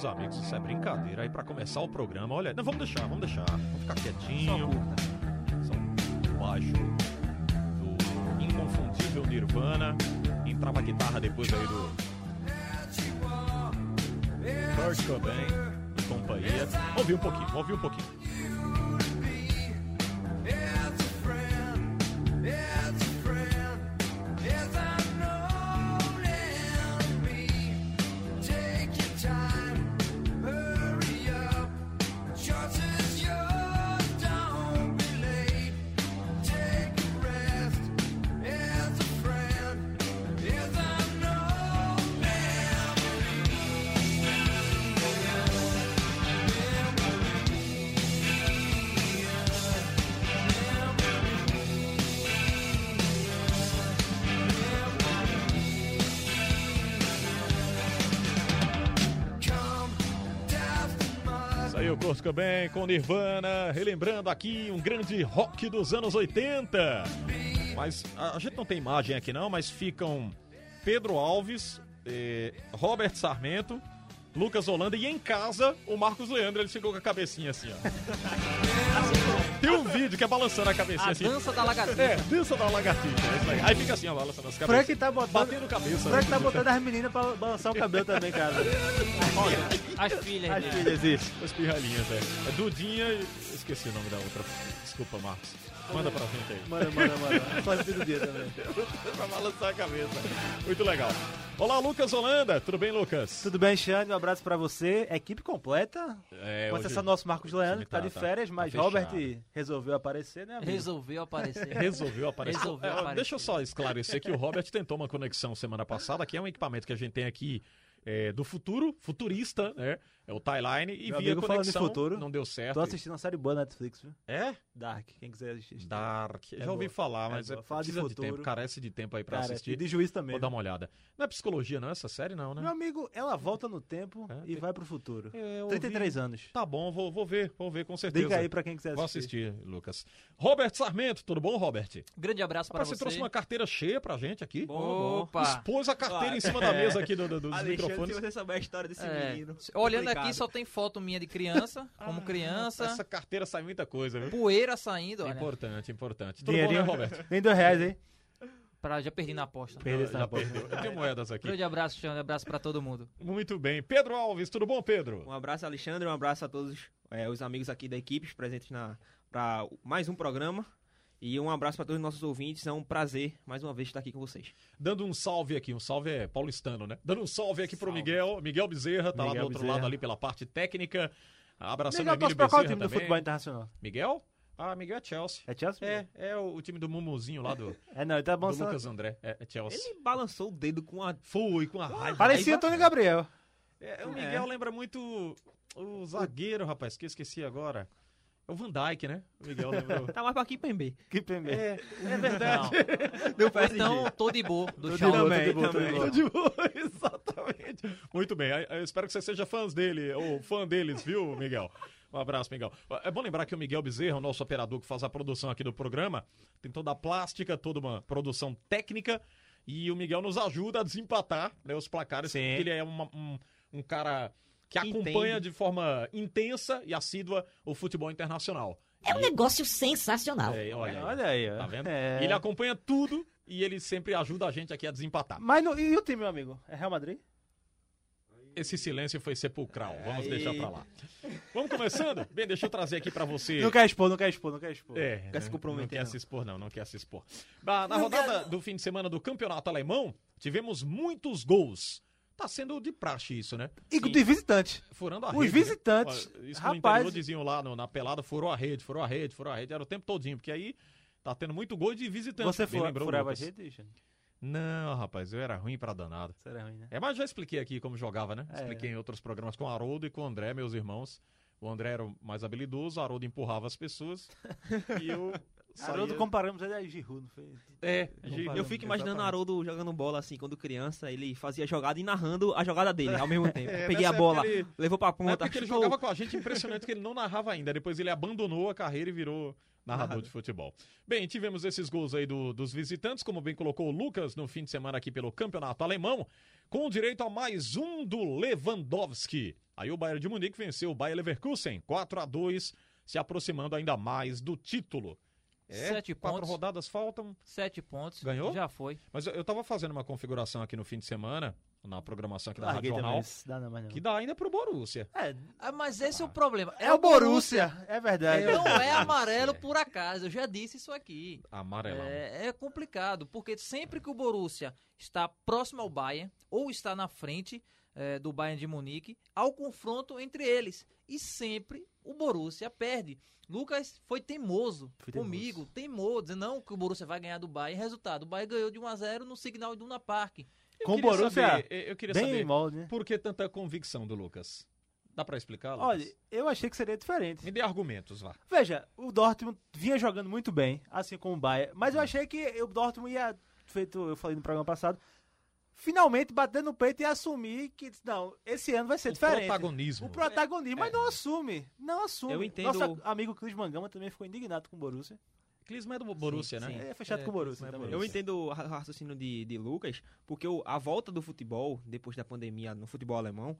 Meus amigos, isso é brincadeira. Aí pra começar o programa, olha, não, vamos deixar, vamos deixar. Vamos ficar quietinho. Só baixo do inconfundível Nirvana. Entrava a guitarra depois aí do Kurt Cobain e companhia. Ouvir um pouquinho, ouvir um pouquinho. Com Nirvana, relembrando aqui um grande rock dos anos 80. Mas a, gente não tem imagem aqui não, mas ficam Pedro Alves, eh, Robert Sarmento, Lucas Holanda e em casa o Marcos Leandro, ele ficou com a cabecinha assim, ó. Tem um vídeo que é balançando a cabecinha A assim. dança da lagartixa. É, dança da lagartixa. é aí. Fica assim, ó, balançando as cabeças. Frank tá botando. Batendo cabeça. Frank né? tá botando as meninas pra balançar o cabelo também, cara. As filhas As filhas, isso. As pirralhinhas, é. É Dudinha e... Esqueci o nome da outra. Desculpa, Marcos. Manda pra gente aí. Manda, manda, manda. Só do dia também. pra balançar a cabeça. Muito legal. Olá, Lucas Holanda. Tudo bem, Lucas? Tudo bem, Xande? Um abraço pra você. Equipe completa. É, Com exceção do nosso Marcos Leandro, que tá Tá, de tá. férias, Tá mas fechado. Robert resolveu aparecer, né, amigo? Resolveu aparecer. Resolveu aparecer. Resolveu É, aparecer. Deixa eu só esclarecer que o Robert tentou uma conexão semana passada, que é um equipamento que a gente tem aqui é, do futuro, futurista, né? É o Timeline, e Meu via amigo, falando de conexão, futuro, não deu certo. Tô assistindo uma série boa na Netflix, viu? É? Dark, quem quiser assistir. Dark. É Já ouvi boa. falar, É mas é. Fala de precisa de, futuro. tempo, carece de tempo aí pra Cara, assistir. e de juiz também. Vou dar uma olhada. Não é psicologia, não, essa série não, né? Meu amigo, ela volta no tempo É, e tem- vai pro futuro. É, eu 33 ouvi. anos. Tá bom, vou, vou ver, vou ver com certeza. Dica aí pra quem quiser Vou assistir. assistir, Lucas. Robert Sarmento, tudo bom, Robert? Grande abraço para Rapaz, você. você trouxe uma carteira cheia pra gente aqui. Opa! Expôs a carteira em cima da mesa aqui do, do- dos Alexandre, microfones. se você souber a história desse É, menino. olhando complicado. aqui só tem foto minha de criança, como criança, Essa carteira sai muita coisa, viu? poeira saindo, olha. Importante, importante. Tudo Dinheirinho. bom, né, Roberto? Nem dois reais, hein? Pra, já perdi na aposta. Perdi essa perdeu. Eu tenho moedas aqui. Grande abraço, Xande. Abraço pra todo mundo. Muito bem. Pedro Alves, tudo bom, Pedro? Um abraço, Alexandre, um abraço a todos é, os amigos aqui da equipe presentes na para mais um programa. E um abraço para todos os nossos ouvintes. É um prazer, mais uma vez, estar aqui com vocês. Dando um salve aqui, um salve é paulistano, né? Dando um salve aqui pro Salve. Miguel, Miguel Bezerra, tá lá Miguel do outro Bezerra. lado ali pela parte técnica. Abraçando Miguel o Emílio pra qual Bezerra time do também. futebol internacional? Miguel? Ah, Miguel é Chelsea. É Chelsea? É, é o, o time do Mumuzinho lá do, É, não, ele tá do bom. só- Lucas André. É, é Chelsea. Ele balançou o dedo com a. Fui com a raiva. Parecia. Tony Gabriel. É, o Miguel lembra muito o zagueiro, rapaz, que eu esqueci agora. É o Van Dijk, né? O Miguel lembrou. Tá mais pra aqui Pembe. Que PMB. é, é verdade. Ou então, tô de boa, do Tô de chão. boa, Também, tô de boa, tô também. boa. De boa, Exatamente. Muito bem. Eu espero que você seja fã dele, ou fã deles, viu, Miguel? Um abraço, Miguel. É bom lembrar que o Miguel Bezerra, o nosso operador que faz a produção aqui do programa, tem toda a plástica, toda uma produção técnica, e o Miguel nos ajuda a desempatar né, os placares, Sim. porque ele é uma- um, um cara que acompanha entende. de forma intensa e assídua o futebol internacional. É um negócio sensacional. É, olha, aí, Olha aí, ó. Tá vendo? É. Ele acompanha tudo e ele sempre ajuda a gente aqui a desempatar. Mas no- e o time, meu amigo? É Real Madrid? Esse silêncio foi sepulcral. Vamos deixar pra lá. Vamos começando? Bem, deixa eu trazer aqui pra você. Não quer expor, não quer expor, não quer expor. É, Quer se né? comprometer, Não quer não. se expor, não, não quer se expor. Na, na rodada do fim de semana do campeonato alemão, tivemos muitos gols. Tá sendo de praxe isso, né? E de visitante. Furando a Os rede. né? visitantes, Olha, Isso rapaz- diziam lá no- na pelada, furou a rede, furou a rede, furou a rede. Era o tempo todinho, porque aí tá tendo muito gol de visitante. Você lembrou, furava a rede, Xande? Não, rapaz, eu era ruim pra danado. Isso era ruim, né? É, mas já expliquei aqui como jogava, né? É. Expliquei em outros programas com o Haroldo e com o André, meus irmãos. O André era o mais habilidoso, o Haroldo empurrava as pessoas e eu saía... Haroldo comparamos ele a Giroud, não foi? É, Comparamos, Eu fico imaginando o. Haroldo jogando bola assim, quando criança, ele fazia jogada e narrando a jogada dele ao mesmo tempo. É, Peguei a bola, ele- levou pra ponta, época que ele jogava com a gente, impressionante que ele não narrava ainda. Depois ele abandonou a carreira e virou narrador de futebol. Bem, tivemos esses gols aí do- dos visitantes, como bem colocou o Lucas no fim de semana aqui pelo Campeonato Alemão, com direito a mais um do Lewandowski. Aí o Bayern de Munique venceu o Bayer Leverkusen 4 a 2 se aproximando ainda mais do título. É, Sete quatro pontos. rodadas faltam, Sete pontos. Ganhou? Já foi. mas eu, eu tava fazendo uma configuração aqui no fim de semana, na programação aqui da Larguei Rádio Jornal, isso dá não, não. que dá ainda pro Borussia. É, Ah, mas esse é o problema. é o Borussia, é verdade. Não é amarelo Borussia. por acaso, eu já disse isso aqui. Amarelão. É, é complicado, porque sempre que o Borussia está próximo ao Bayern, ou está na frente é, do Bayern de Munique, há o confronto entre eles. E sempre o Borussia perde. Lucas foi teimoso teimoso. comigo, teimoso, dizendo não que o Borussia vai ganhar do Bayern. Resultado, o Bayern ganhou de 1 a 0 no Signal Iduna Park. Eu Com o queria Borussia, saber- eu- queria Bem saber molde, né? por que tanta convicção do Lucas. Dá pra explicar, Lucas? Olha, eu achei que seria diferente. Me dê argumentos, vá. Veja, o Dortmund vinha jogando muito bem, assim como o Bayern, mas eu achei que o Dortmund ia, feito eu falei no programa passado, finalmente bater no peito e assumir que, não, esse ano vai ser o diferente. protagonismo. O protagonismo, mas não assume, não assume. Eu entendo- Nosso amigo Cris Mangama também ficou indignado com o Borussia. Clisma é do Borussia, Sim, né? sim. É fechado É, com o Borussia é. Eu Borussia. entendo o ra- raciocínio de, de Lucas, porque o- a volta do futebol, depois da pandemia no futebol alemão,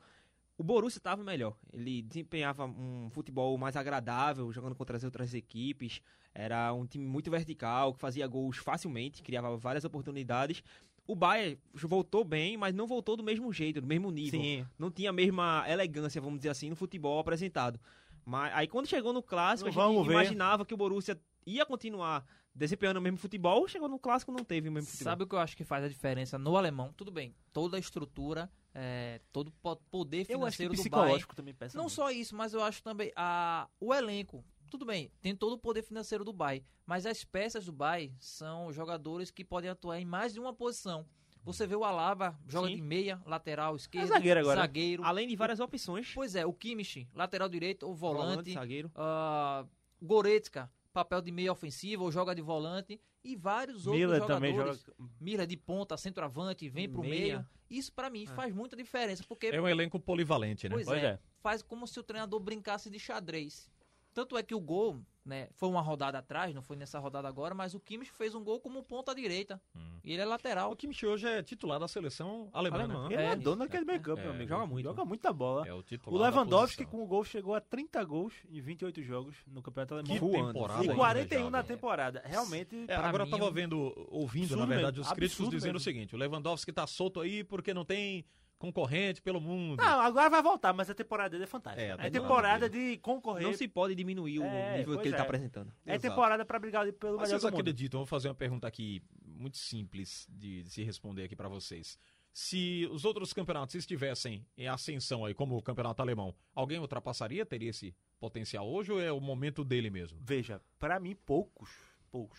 o Borussia estava melhor. Ele desempenhava um futebol mais agradável, jogando contra as outras equipes. Era um time muito vertical, que fazia gols facilmente, criava várias oportunidades. O Bayern voltou bem, mas não voltou do mesmo jeito, do mesmo nível. Sim. Não tinha a mesma elegância, vamos dizer assim, no futebol apresentado. Mas aí quando chegou no clássico, Não a gente vamos ver. imaginava que o Borussia ia continuar desempenhando o mesmo futebol, chegou no clássico não teve o mesmo futebol. Sabe o que eu acho que faz a diferença no alemão? Tudo bem, toda a estrutura, é, todo o po- poder financeiro do Bayern. também pesa Não muito. só isso, mas eu acho também a, o elenco. Tudo bem, tem todo o poder financeiro do Bayern, mas as peças do Bayern são jogadores que podem atuar em mais de uma posição. Você vê o Alaba, joga Sim. de meia, lateral, esquerdo, zagueiro agora. zagueiro. Além de várias opções. Pois é, o Kimmich, lateral direito ou volante. zagueiro. ah, Goretzka, papel de meia ofensivo ou joga de volante. E vários outros Miller jogadores. também joga. Mira de ponta, centroavante, vem pro Meia. meio. Isso pra mim É. faz muita diferença, porque É um elenco polivalente, né? Pois, Pois é, é. faz como se o treinador brincasse de xadrez. Tanto é que o gol, né, foi uma rodada atrás, não foi nessa rodada agora, mas o Kimmich fez um gol como ponta direita. Hum. E ele é O lateral. Kimmich hoje é titular da seleção alemã, Alemã. né? Ele é, É. dono daquele meio campo, É, meu amigo. joga muito. Joga muita bola. É o O titular da Lewandowski com o gol chegou a 30 gols em 28 jogos no Campeonato Alemão. Que temporada E voando. 41 já, na temporada. Realmente, É, Pra agora mim, eu tava vendo, ouvindo, na verdade, mesmo, os críticos absurdo dizendo mesmo. o seguinte: o Lewandowski tá solto aí porque não tem concorrente pelo mundo. Não, agora vai voltar, mas a temporada dele é fantástica. É, É, a temporada, de concorrer. Não se pode diminuir o É, nível que ele é. tá apresentando. É Exato. temporada pra brigar pelo Mas melhor vocês do mundo. acreditam? Vou fazer uma pergunta aqui muito simples de, de se responder aqui pra vocês. Se os outros campeonatos estivessem em ascensão aí, como o campeonato alemão, alguém ultrapassaria, teria esse potencial hoje ou é o momento dele mesmo? Veja, pra mim, poucos. Poucos.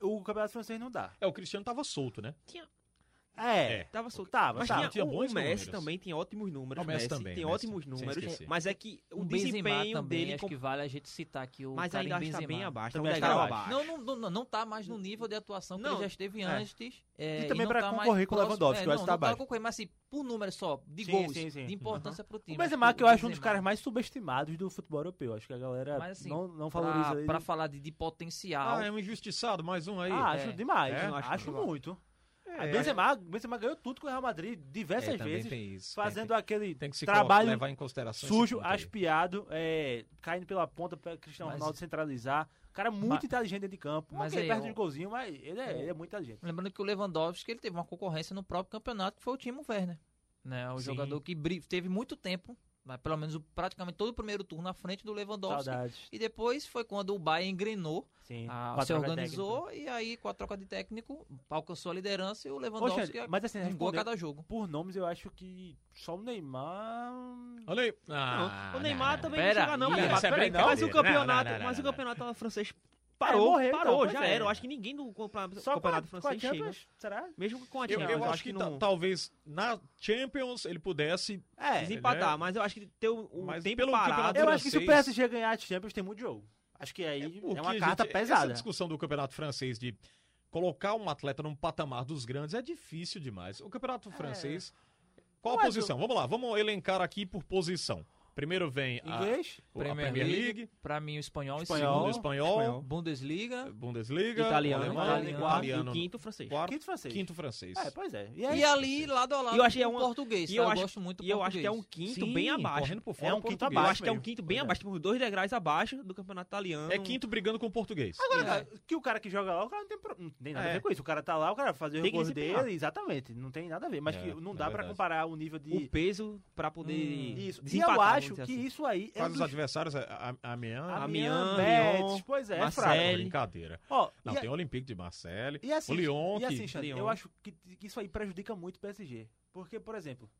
O campeonato francês não dá. É, o Cristiano tava solto, né? É. É. Tava solto. Tava, Mas tava. tinha, Tinha o, bons o Messi números. também tem ótimos números. O Messi também, tem Messi, ótimos números. Mas é que o, O Benzema desempenho também, dele... acho que vale a gente citar aqui o Mas ainda está Benzema. bem abaixo. Também está abaixo. abaixo. Não, não, não, não tá mais no nível de atuação que Não, ele já esteve é. antes. é, E também não pra tá concorrer com o Lewandowski, é, eu não, acho que tá não tá abaixo. mas assim, por número só, de Sim, gols, sim, sim. de importância pro time. O Benzema, que eu acho um dos Benzema- caras mais subestimados do futebol europeu. Acho que a galera assim, não, não valoriza pra, ele. pra falar de, potencial. Ah, é um injustiçado, mais um aí. Ah, acho É. demais. É? Acho- muito. É, Benzema, Benzema ganhou tudo com o Real Madrid diversas é, vezes, tem isso. fazendo tem, aquele tem que se trabalho levar em consideração sujo, aspiado, é, caindo pela ponta para Cristiano Mas- Ronaldo centralizar. Cara muito Mas- inteligente dentro de campo. Mas ele perde de golzinho, mas ele é, ele é muito inteligente. Lembrando que o Lewandowski ele teve uma concorrência no próprio campeonato, que foi o Timo Werner. Né? O Sim. jogador que teve muito tempo, pelo menos praticamente todo o primeiro turno na frente do Lewandowski. Saudades. E depois foi quando o Bayern engrenou, Sim. a- se organizou e aí com a troca de técnico alcançou a liderança e o. Lewandowski Poxa, mas assim, a cada jogo. por nomes, eu acho que só o Neymar... Olha aí. Não, Ah, o Neymar não, também Pera não chega não, essa é Mas o campeonato, Não, não, não, mas o campeonato francês parou, morreu, então, parou, pois já é. era. Eu acho que ninguém do Só campeonato com a, com a francês chega. Será? Mesmo com a Eu, Champions, eu acho que, ta- não talvez na Champions ele pudesse. É, desempatar, né? mas eu acho que ter o, o Mas tempo pelo parado... campeonato eu acho que se o francês- PSG ganhar a Champions tem muito jogo. Acho que aí é, Porque, uma carta gente, Essa pesada. discussão do campeonato francês de colocar um atleta num patamar dos grandes é difícil demais. O campeonato francês. Qual a Mas posição? Vamos lá, vamos elencar aqui por posição. Primeiro vem a, Inglês? a Premier, League, Pra mim, o espanhol, Espanhol. segundo espanhol, Espanhol. Bundesliga. Bundesliga, Italiano, alemão, italiano quarto, E italiano, o quinto francês. quarto, Quinto francês. quinto francês. É, pois é. E, E, aí, ali, lado a lado, E eu achei é o uma- português. E tá? eu acho, gosto muito do e eu acho que é um quinto Sim, bem abaixo. correndo por fora É um quinto português. Eu abaixo acho que é um quinto bem Pois é. abaixo, tipo, dois degraus abaixo do campeonato italiano. É quinto brigando com o português. Agora, É. cara, que o cara que joga lá, o cara não tem, pro- não tem nada a É. ver com isso. O cara tá lá, o cara vai fazer o recurso dele, exatamente. Não tem nada a ver. Mas É, que não é dá pra comparar o nível de. O peso pra poder Isso. E eu vamos acho que assim. isso aí é Quais um os dos... adversários? É Amiens? Amiens, Betis, pois é, é Marseille. fraco. Brincadeira. Ó, Não, e, a- tem o Olympique de Marseille. e assim, o Lyon, e que... assim, Xande, Lyon. eu acho que que isso aí prejudica muito o PSG. Porque, por exemplo,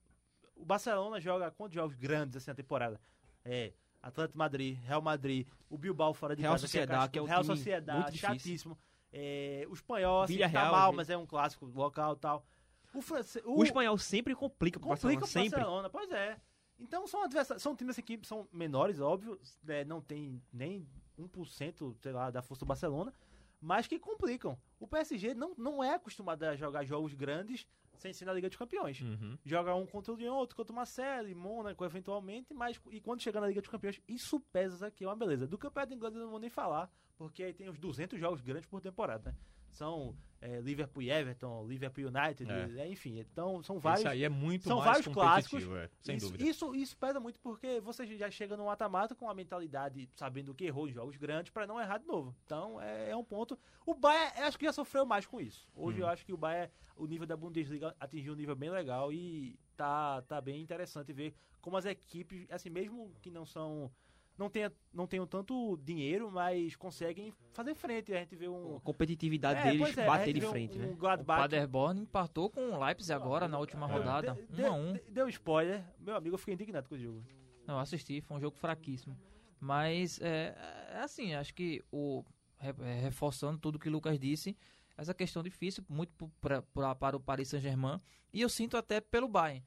o Barcelona joga quantos jogos grandes assim na temporada? É, Atlético Madrid, Real Madrid, o Bilbao fora de Real casa, Sociedad, cascudo, que é um Real time Sociedad, muito difícil. chatíssimo. É, o espanhol, assim, Villarreal, tá mal, mas é um clássico local e tal. O francês, O espanhol sempre complica pro complica Barcelona, o sempre. Barcelona, pois é. Então são adversários, são times assim que são menores, óbvio, né, não tem nem 1%, sei lá, da força do Barcelona, mas que complicam. O PSG não, não é acostumado a jogar jogos grandes sem ser na Liga dos Campeões. Uhum. Joga um contra o Lyon, outro contra o Marseille, Mônaco, eventualmente, mas e quando chegar na Liga dos Campeões, isso pesa aqui, é uma beleza. Do Campeonato Inglês eu não vou nem falar, porque aí tem os 200 jogos grandes por temporada, né? São é, Liverpool e Everton, Liverpool United, É. é, enfim, então são vários Esse aí é muito são mais vários competitivo, clássicos. é, sem isso, dúvida. Isso, isso pesa muito porque você já chega no mata-mata com a mentalidade sabendo que errou em jogos grandes para não errar de novo. Então é, é um ponto. O Bayern, acho que já sofreu mais com isso. Hoje Hum. eu acho que o Bayern, o nível da Bundesliga atingiu um nível bem legal e tá, tá bem interessante ver como as equipes, assim, mesmo que não são. Não, tenha, não tenham tanto dinheiro, mas conseguem fazer frente. A gente vê um. A competitividade É, deles é, bater de um- frente, um né? O Gladbach Paderborn empatou com o Leipzig agora na última rodada. De- 1 de- a 1 de- Deu spoiler. Meu amigo, eu fiquei indignado com o jogo. Não, assisti, foi um jogo fraquíssimo. Mas é, é assim, acho que o é, reforçando tudo que o Lucas disse, essa questão difícil muito pra- pra- para o Paris Saint-Germain e eu sinto até pelo Bayern,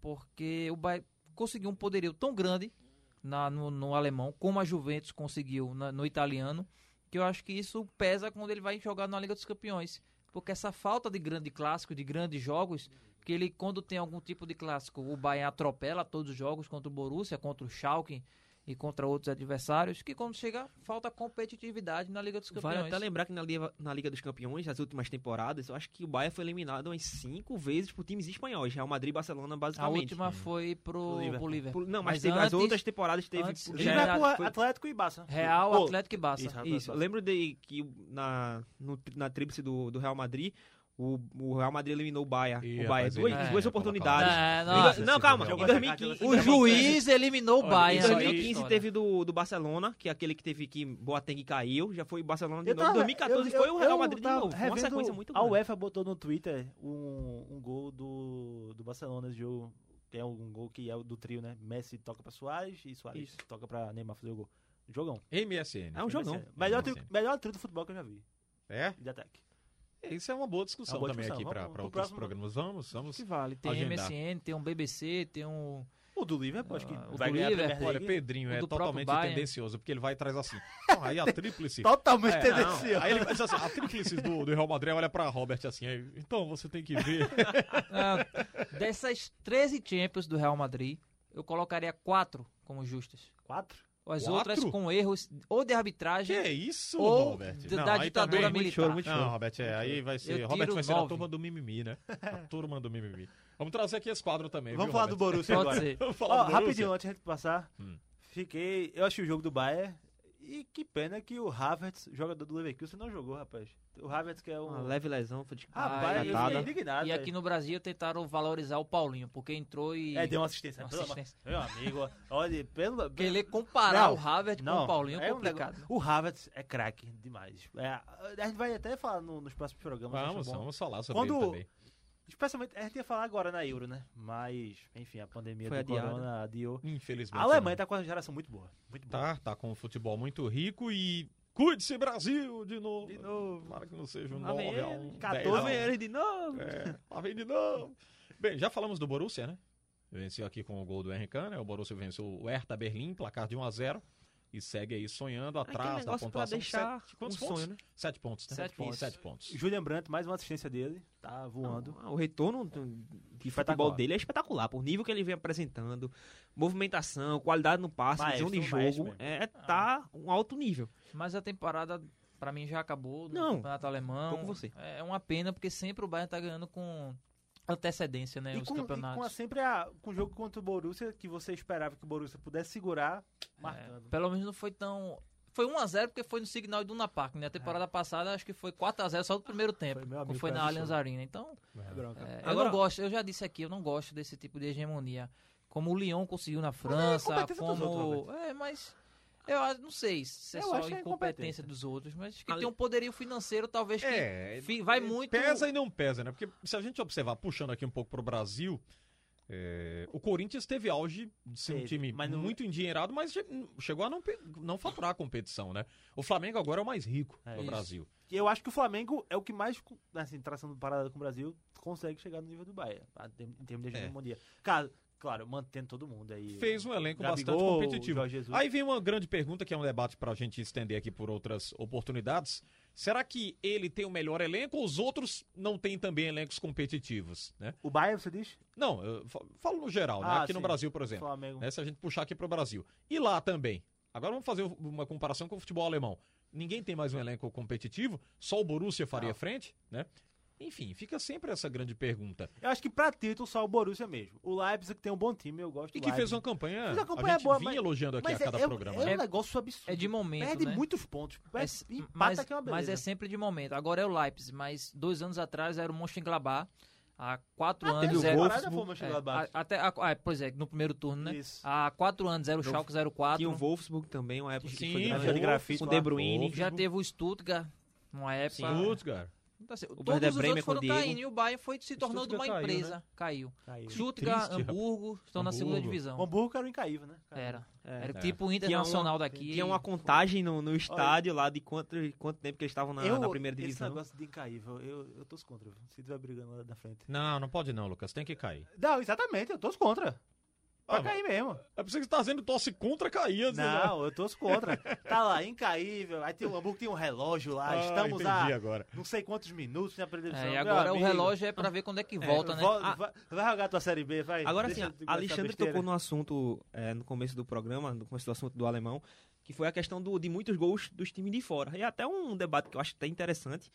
porque o Bayern conseguiu um poderio tão grande na- no, no alemão como a Juventus conseguiu na- no italiano, que eu acho que isso pesa quando ele vai jogar na Liga dos Campeões, porque essa falta de grande clássico, de grandes jogos, que ele quando tem algum tipo de clássico, o Bayern atropela todos os jogos contra o Borussia, contra o Schalke e contra outros adversários, que quando chega falta competitividade na Liga dos Campeões. Vale até lembrar que na Liga, na Liga dos Campeões, nas últimas temporadas, eu acho que o Bayern foi eliminado umas cinco vezes por times espanhóis. Real Madrid e Barcelona, a basicamente. última foi pro, Pro pro Liverpool. Não, mas, Mas teve as antes- outras temporadas teve. antes- Liverpool, foi- Atlético e Barça. Real, Atlético e Barça. Isso, Isso, eu lembro de que na, no, na tríplice do, do Real Madrid, o, o Real Madrid eliminou o. Ih, o rapaz, duas, ele- duas é, oportunidades. É, não, calma. Em essa 2015, carta, o juiz eliminou o Bayern. Em isso na aí- 2015 história. teve do, do Barcelona, que é aquele que teve que Boateng caiu, já foi o Barcelona de Eu novo. Em tava- 2014 eu- foi o eu- Real eu Madrid de novo. Foi uma sequência muito A grande. UEFA botou no Twitter um, um gol do, do Barcelona nesse jogo. É um gol que é o do trio, né? Messi toca pra Soares e Soares Isso. toca pra Neymar fazer o gol. Jogão. MSN. É um jogão. Melhor, MSN. trio, melhor trio do futebol que eu já vi. É? De ataque. Isso é uma boa discussão É uma boa também discussão. aqui para pro outros próximo- programas. Vamos, vamos. que vale. Tem Agendar. MSN, tem um BBC, tem um. O do Liverpool, acho que Ah, o vai do ganhar Liverpool, Olha. Pedrinho O é totalmente tendencioso, porque ele vai atrás assim. Não, aí a tríplice. Totalmente É, tendencioso. Aí ele diz assim, a tríplice do, do Real Madrid olha pra Robert assim, aí, então você tem que ver. Ah, dessas 13 Champions do Real Madrid, eu colocaria quatro como justas. Quatro? As Quatro? outras com erros ou de que arbitragem é isso, ou Robert? d- Não, da ditadura também- militar. choro, muito Não, Robert, é, aí vai ser. Robert vai ser a nove. turma do mimimi, né? A turma do mimimi. Vamos trazer aqui esse quadro também. Vamos viu, falar do Robert? Borussia Pode agora. ser. Vamos falar do Borussia. rapidinho, antes de a gente passar. Hum. Fiquei. Eu achei o jogo do Bayern. E que pena que o Havertz, jogador do Leverkusen, não jogou, rapaz. O Havertz que é um. Uma leve lesão, foi de Rapaz, eu fiquei indignado. E aqui no Brasil tentaram valorizar o Paulinho, porque entrou e. É, deu uma assistência. Uma assistência. Meu amigo, olha, pelo. Querer comparar Não, o Havertz com não, o Paulinho é, é um complicado. negócio- O Havertz é craque demais. É, a gente vai até falar no- nos próximos programas. Vamos, vamos falar sobre Quando- ele também. Especialmente, a gente ia falar agora na Euro, né? Mas, enfim, a pandemia Foi do adiada. corona adiou. Infelizmente. A Alemanha não. tá com uma geração muito boa. Muito boa. Tá, tá com um futebol muito rico e Cuide-se, Brasil, de novo. De novo. Tomara que não seja um 9 a ele, 1. 14 10 a Lá 1. vem ele de novo. É, lá vem de novo. Bem, já falamos do Borussia, né? Venceu aqui com o gol do Henrique, né? O Borussia venceu o Hertha Berlim, placar de 1 a 0 e segue aí sonhando atrás da pontuação. deixar Sete, quantos um pontos? sonho, né? Sete pontos, né? Sete pontos. Sete pontos. Julian Brandt, mais uma assistência dele. Tá voando. Ah, O retorno do- de futebol dele é espetacular. Por nível que ele vem apresentando, movimentação, qualidade no passe, Maestro, visão de jogo, é tá um alto nível. Mas a temporada, pra mim, já acabou no Não, Campeonato Alemão. tô com você. É uma pena, porque sempre o Bayern tá ganhando com antecedência, né? E os com, e campeonatos. com a- sempre a, com o jogo contra o Borussia, que você esperava que o Borussia pudesse segurar, É, marcando. pelo menos não foi tão. Foi 1x0 porque foi no Signal Iduna Park, né? A temporada passada acho que foi 4x0 só no primeiro tempo. Foi, amigo, foi na. Allianz Arena. Então, É bronca. é, eu Agora- não gosto, eu já disse aqui, eu não gosto desse tipo de hegemonia. Como o Lyon conseguiu na França, competência dos como. outros, é, mas. Eu acho- não sei se é Eu só acho é incompetência incompetência. dos outros, mas acho que Ali- tem um poderio financeiro, talvez, que É, vai muito. Pesa e não pesa, né? Porque se a gente observar, puxando aqui um pouco pro Brasil, é, o Corinthians teve auge de ser um time mas não- muito endinheirado, mas che- chegou a não, não faturar a competição, né? O Flamengo agora é o mais rico É do isso. Brasil. E eu acho que o Flamengo é o que mais, assim, traçando parada com o Brasil, consegue chegar no nível do Bahia, em termos de É. hegemonia. Claro, mantendo todo mundo aí. Fez um elenco Gabigol, bastante competitivo. Aí vem uma grande pergunta, que é um debate pra gente estender aqui por outras oportunidades. Será que ele tem o melhor elenco ou os outros não têm também elencos competitivos, né? O Bahia, você diz? Não, eu fa- falo no geral, né? Ah, Aqui no sim. Brasil, por exemplo. Flamengo. né, se a gente puxar aqui para o Brasil. E lá também. Agora vamos fazer uma comparação com o futebol alemão. Ninguém tem mais um elenco competitivo, só o Borussia faria Não. frente, né? Enfim, fica sempre essa grande pergunta. Eu acho que pra título só o Borussia mesmo. O Leipzig tem um bom time, eu gosto E que fez uma campanha, Fez uma a campanha gente boa, vinha mas- elogiando aqui a Mas é, cada é, programa. é né? um negócio absurdo. É de momento, Perde né? muitos pontos. Perde, É, empata mas, que é uma beleza. mas é sempre de momento. Agora é o Leipzig, mas dois anos atrás era o Mönchengladbach. Há quatro Ah, anos o era Wolfsburg, é, o a- até a- ah, pois é, no primeiro turno, né? Isso. Há quatro anos era o No- Schalke 04. Tinha o Wolfsburg também, uma época Sim, que foi grande. de grafite com lá. De Bruyne. Já teve o Stuttgart, uma época. Stuttgart. Então, assim, todos Werder os Bremen o foram caindo e o Bayern foi se tornando uma caiu, empresa. Caiu. Caiu. Stuttgart, triste. Hamburgo estão na segunda Hamburgo. divisão. O Hamburgo era o incaível, né? Era. É. Era É. tipo o Tinha internacional uma- daqui. Tinha uma contagem no, no estádio lá de quanto, quanto tempo que eles estavam na, na primeira Esse divisão. negócio de incaível, eu, eu tô contra. Se tiver brigando lá na frente. Não, não pode não, Lucas. Tem que cair. Não, exatamente, eu tô contra. Pra Ah, cair mesmo. É por você que você tá dizendo torce contra cair. né? Não, eu tô contra. Tá lá, incaível. Aí tem o Hamburgo tem um relógio lá. Ah, Estamos a agora. não sei quantos minutos na previsão. É, e agora o relógio é pra ver quando é que volta, né? Vol- Ah. vai, vai jogar tua série B, vai. Agora sim, Alexandre tocou no assunto é, no começo do programa, no começo do assunto do alemão, que foi a questão do- de muitos gols dos times de fora. E é até um debate que eu acho até interessante,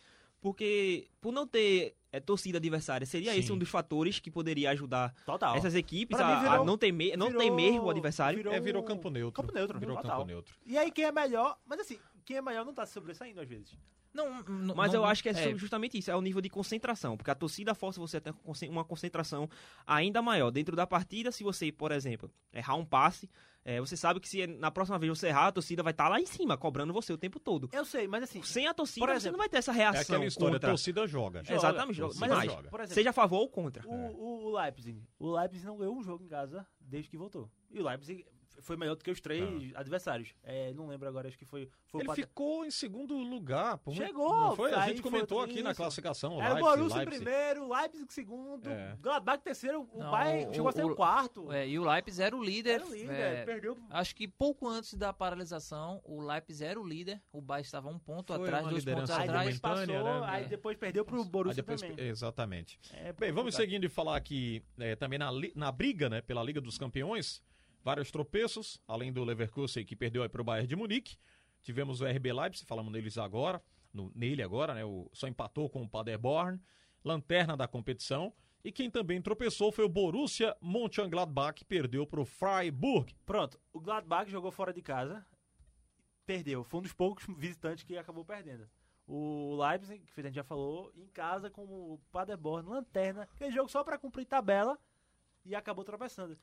porque por não ter é, torcida adversária, seria Sim. esse um dos fatores que poderia ajudar Total. essas equipes a, virou- a não temer, não virou- temer o adversário. virou É, virou campo neutro. Campo neutro, Virou total. campo neutro. E aí quem é melhor, mas assim, quem é melhor não tá se sobressaindo às vezes. Não, não- Mas não- eu acho que é, justamente isso, é o nível de concentração, porque a torcida força você a ter conce- uma concentração ainda maior. Dentro da partida, se você, por exemplo, errar um passe, é, você sabe que se na próxima vez você errar, a torcida vai estar lá em cima, cobrando você o tempo todo. Eu sei, mas assim, Sem a torcida, Por você exemplo, não vai ter essa É reação aquela história, contra. a torcida joga. Joga. Exatamente, joga. Torcida Mas mais, joga. por exemplo, seja a favor ou contra. o, o, o Leipzig, o Leipzig não ganhou um jogo em casa desde que voltou. E o Leipzig foi melhor do que os três adversários. É, não lembro agora, acho que foi, foi o Ele ficou em segundo lugar. Por Chegou, não foi? A gente comentou aqui na isso. classificação. Era o Borussia em primeiro, o Leipzig segundo, É. Gladbach terceiro, o Não, Bayern o- chegou a ser o- o quarto. É, e o Leipzig era o líder. Era o líder, é, perdeu. Acho que pouco antes da paralisação, o Leipzig era o líder, o Bayern estava um ponto Foi atrás, dois pontos liderança Aí atrás. depois passou, né? aí depois perdeu pro Aí Borussia depois- também. Exatamente. É Bem, vamos seguindo e falar aqui é, também na, na briga, né, pela Liga dos Campeões. Vários tropeços, além do Leverkusen que perdeu aí pro Bayern de Munique. Tivemos o RB Leipzig, falamos neles agora, no- nele agora, né, o, só empatou com o Paderborn, lanterna da competição. E quem também tropeçou foi o Borussia Mönchengladbach, que perdeu pro Freiburg. Pronto, o Gladbach jogou fora de casa, perdeu. Foi um dos poucos visitantes que acabou perdendo. O Leipzig, que a gente já falou, em casa com o Paderborn, lanterna, aquele jogo só pra cumprir tabela e acabou tropeçando.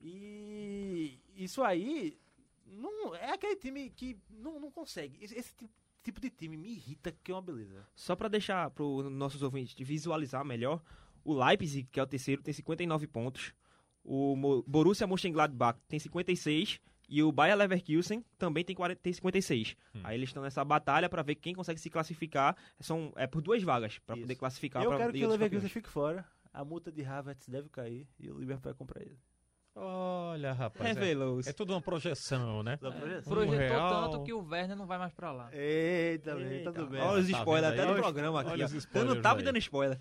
E isso aí não é aquele time que não, não consegue. Esse, esse ti- tipo de time me irrita, que é uma beleza. Só para deixar para os nossos ouvintes visualizar melhor, o Leipzig, que é o terceiro, tem 59 pontos. O Borussia Mönchengladbach tem 56 E o Bayer Leverkusen também tem, 40, tem 56. Hum. Aí eles estão nessa batalha pra ver quem consegue se classificar. São é por duas vagas pra Isso. poder classificar Eu pra quero que o Leverkusen Campeões. fique fora. A multa de Havertz deve cair e o Liverpool vai comprar ele. Olha, rapaz. É, Revelou-se. é tudo uma projeção, né? Isso. Projetou real. tanto que o Werner não vai mais pra lá. Eita, bem, Eita, tudo bem. Olha os Tá spoilers vendo até aí? do programa aqui. Olha os Eu spoilers não tava aí. dando spoiler.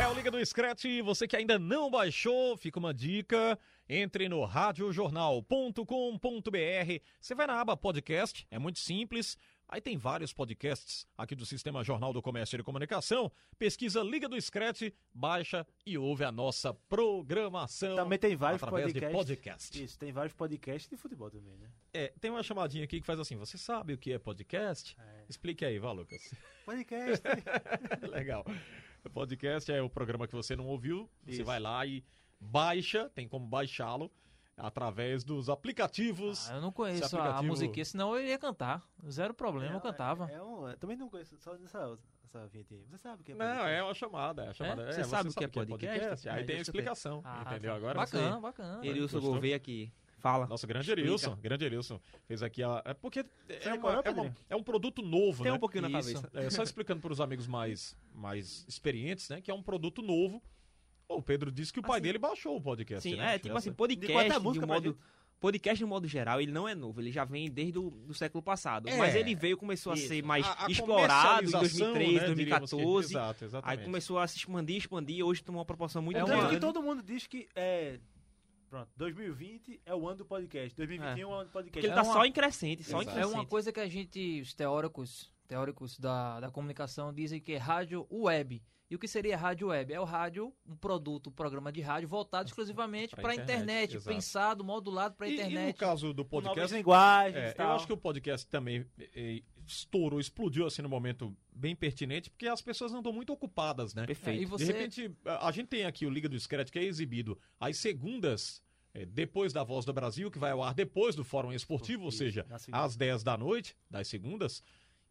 É o Liga do Scratch. Você que ainda não baixou, fica uma dica. Entre no radiojornal.com.br. Você vai na aba podcast, é muito simples. Aí tem vários podcasts aqui do Sistema Jornal do Comércio e Comunicação. Pesquisa Liga do Scratch, baixa e ouve a nossa programação. Também tem vários através podcasts. de podcast. Isso, tem vários podcasts de futebol também, né? É, tem uma chamadinha aqui que faz assim: você sabe o que é podcast? É. Explique aí, vá, Lucas. Podcast. Legal. O podcast é o programa que você não ouviu. Você Isso. vai lá e baixa, tem como baixá-lo através dos aplicativos. Ah, eu não conheço a, a aplicativo- musiquinha, senão eu ia cantar. Zero problema, eu cantava. É, é um, eu também não conheço só nessa, essa vinheta aí. Você sabe o que é Não, podcast? é uma chamada. É uma chamada. Você sabe o que é podcast? Aí É, tem a explicação. Ah, entendeu? tá. Agora bacana, você- bacana. Erilson? Gouveia aqui. Fala. Nosso grande Explica. Erilson, grande Erilson, fez aqui a. É porque é, uma- é, uma- é um produto novo, Tem né? um pouquinho na Isso. cabeça. É, só explicando para os amigos mais, mais experientes, né? Que é um produto novo. O Pedro disse que o pai Assim, dele baixou o podcast. Sim, né? é, tipo assim, De podcast de, música um pra modo... gente? Podcast no modo geral, ele não é novo, ele já vem desde o do século passado. É. Mas ele veio, começou a Isso. ser mais A- a explorado em comercialização, 2003, né, diríamos que- 2014. Exato, Aí exatamente. começou a se expandir, expandir, hoje tomou uma proporção muito É grande. que todo mundo diz que é. Pronto, 2020 é o ano do podcast. 2021 é, o ano do podcast. Porque ele É tá uma- só em crescente, só em Exato. É crescente. uma coisa que a gente, os teóricos, teóricos da, da comunicação dizem que é rádio web. E o que seria rádio web? É o rádio, um produto, um programa de rádio voltado exclusivamente para a internet, internet, pensado, modulado para a E- E, no internet. caso do Com novas podcast, linguagens é, eu acho que o podcast também eh, estourou, explodiu assim no momento bem pertinente, porque as pessoas estão muito ocupadas, né? Perfeito. É, e você- De repente, a a gente tem aqui o Liga do Scratch que é exibido às segundas, eh, depois da Voz do Brasil, que vai ao ar depois do Fórum Esportivo, ou seja, às 10 da noite, das segundas.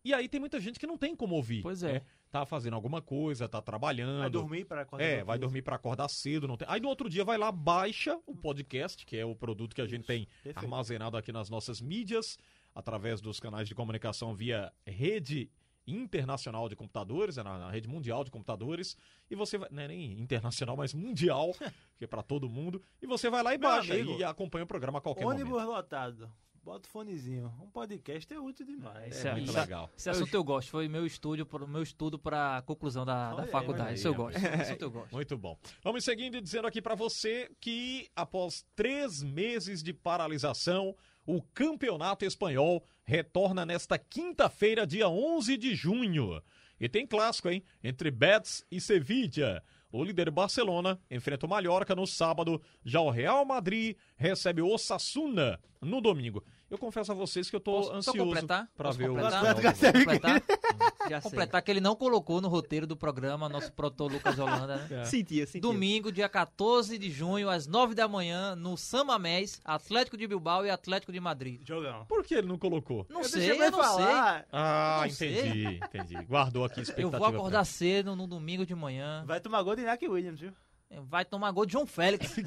E aí tem muita gente que não tem como ouvir. Pois é. né? Tá fazendo alguma coisa, tá trabalhando. Vai dormir para acordar. É, vai dormir pra acordar cedo, não tem. Aí no outro dia vai lá, baixa o podcast, que é o produto que a gente tem Perfeito. armazenado aqui nas nossas mídias, através dos canais de comunicação via rede internacional de computadores, é na, na rede mundial de computadores, e você vai, não é nem internacional, mas mundial, que é pra todo mundo, e você vai lá e Meu baixa amigo, e acompanha o programa a qualquer Ônibus momento. lotado. Bota o fonezinho. Um podcast é útil demais. Isso é- Muito isso é- legal. Esse assunto eu gosto, foi meu estúdio, meu estudo para conclusão da, da aí, faculdade. Isso eu gosto. Assunto eu gosto. Muito bom. Vamos seguindo e dizendo aqui pra você que após três meses de paralisação, o Campeonato Espanhol retorna nesta quinta-feira, dia 11 de junho. E tem clássico, hein? Entre Betis e Sevilla. O líder Barcelona enfrenta o Mallorca no sábado. Já o Real Madrid recebe o Osasuna no domingo. Eu confesso a vocês que eu tô Posso- só ansioso completar? pra Posso ver completar? o Completar? completar, Já sei. completar que ele não colocou no roteiro do programa, nosso produtor Lucas Holanda, né? É. Sentia, sentia. Domingo, dia 14 de junho, às 9 da manhã, no Samamés, Atlético de Bilbao e Atlético de Madrid. Jogão. Por que ele não colocou? Não Eu sei, eu não sei. falar. Ah, não sei. entendi, entendi. Guardou aqui a Eu expectativa. vou pra- acordar cedo no domingo de manhã. Vai tomar gol de Williams, viu? Vai tomar gol de João Félix.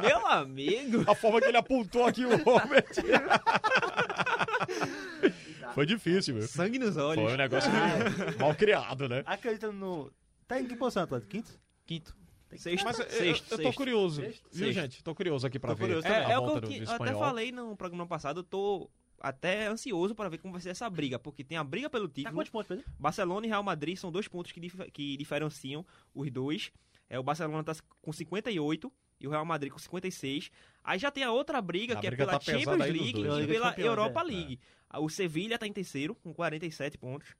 Meu amigo. A forma que ele apontou aqui o Robert. Foi difícil, viu? Sangue nos olhos. Foi um negócio meio mal criado, né? Acredita no. Tá em que posição, Atlético? Quinto? Quinto. Sexto. Mas eu- eu, sexto, eu tô sexto. curioso, Sexto? viu, Sexto. gente? Tô curioso aqui pra Tô ver curioso a É, é o que eu, do eu até falei no programa passado, eu tô até ansioso para ver como vai ser essa briga, porque tem a briga pelo Tá título. quantos pontos, Pedro? Barcelona e Real Madrid são dois pontos que, dif- que diferenciam os dois. É, o Barcelona tá com 58 e o Real Madrid com 56. Aí já tem a outra briga, A que briga é pela tá Champions League dois, e né? Liga pela Campeões, Europa é. League. O Sevilha tá em terceiro com 47 pontos.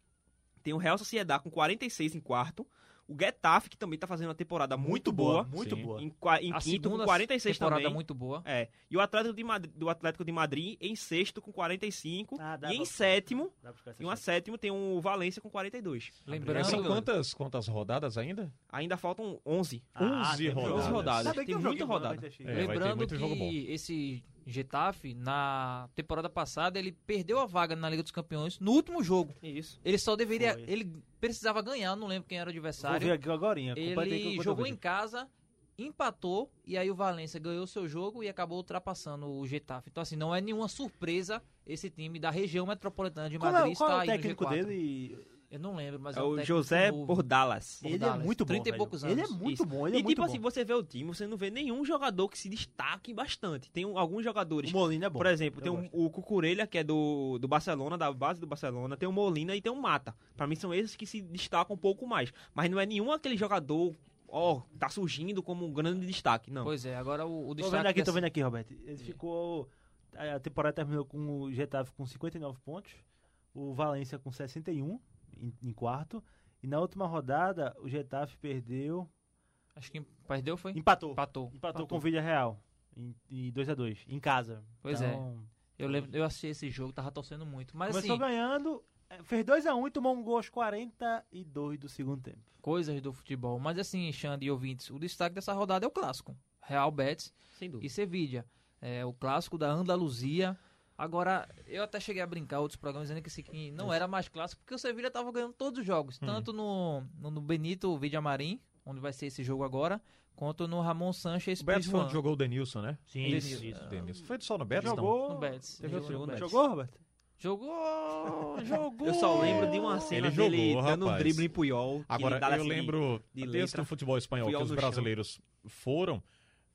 Tem o Real Sociedad com 46 em quarto. O Getafe, que também tá fazendo uma temporada muito, boa. Muito Sim. boa. Em, em A quinto com segunda 46 temporada também. muito boa. É. E o Atlético de Madrid, do Atlético de Madrid em sexto com 45. Ah, e em pra- sétimo, essa em uma sétimo tem o Valência com 42. Lembrando, São quantas, quantas rodadas ainda? Ainda faltam 11. Ah, 11 tem rodadas. 11 rodadas. Tem um muita rodada. ter É, Lembrando muito que esse Getafe, na temporada passada, ele perdeu a vaga na Liga dos Campeões no último jogo. Isso. Ele só deveria. Foi. Ele precisava ganhar, não lembro quem era o Vou ver adversário. aqui agora. Ele jogou em casa empatou e aí o Valência ganhou seu jogo e acabou ultrapassando o Getafe. Então, assim, não é nenhuma surpresa esse time da região metropolitana de Qual Madrid é, qual é estar o técnico G4. dele? Eu não lembro, mas É é, o José. Bordalas. Por Ele é muito bom. 30 e velho. poucos Ele é anos. muito Isso. bom, ele é e muito tipo bom. assim, você vê o time, você não vê nenhum jogador que se destaque bastante. Tem um- alguns jogadores. O Molina é bom. Por exemplo, Eu tem um- o Cucurella, que é do, do Barcelona, da base do Barcelona, tem o Molina e tem o Mata. Pra mim são esses que se destacam um pouco mais. Mas não é nenhum aquele jogador, ó, tá surgindo como um grande destaque, não. Pois é, agora o, o Tô destaque... vendo aqui, tô dessa- vendo aqui, Roberto. Ele ficou... A temporada terminou com o Getafe com 59 pontos, o Valência com 61 em, em quarto, e na última rodada o Getafe perdeu... Acho que perdeu, foi? Empatou. Empatou. Empatou com o Vídeo Real. Em, em 2x2, em casa. Pois Então, Eu lembro, eu assisti esse jogo, tava torcendo muito. Mas Começou assim, ganhando, é, fez 2x1 e tomou um gol aos 42 do segundo tempo. coisas do futebol. Mas assim, Xande e ouvintes, o destaque dessa rodada é o clássico. Real Betis Sem dúvida. e Sevilla. É o clássico da Andaluzia. Agora, eu até cheguei a brincar outros programas dizendo que esse aqui não era mais clássico, porque o Sevilla tava ganhando todos os jogos. Tanto no, no, no Benito Villamarim, onde vai ser esse jogo agora, quanto no Ramon Sanches O Betis foi onde jogou o Denilson, né? Sim, Denilson. isso. Denilson. Foi só no Betis, Jogou. No Betis. Jogou, Jogou no Betis. jogou, Roberto? Jogou, jogou. Eu só lembro de uma cena Ele dele jogou, dando um drible em Puyol. que Agora, eu assim, lembro, de desde o futebol espanhol, Puyol que os no chão. brasileiros foram,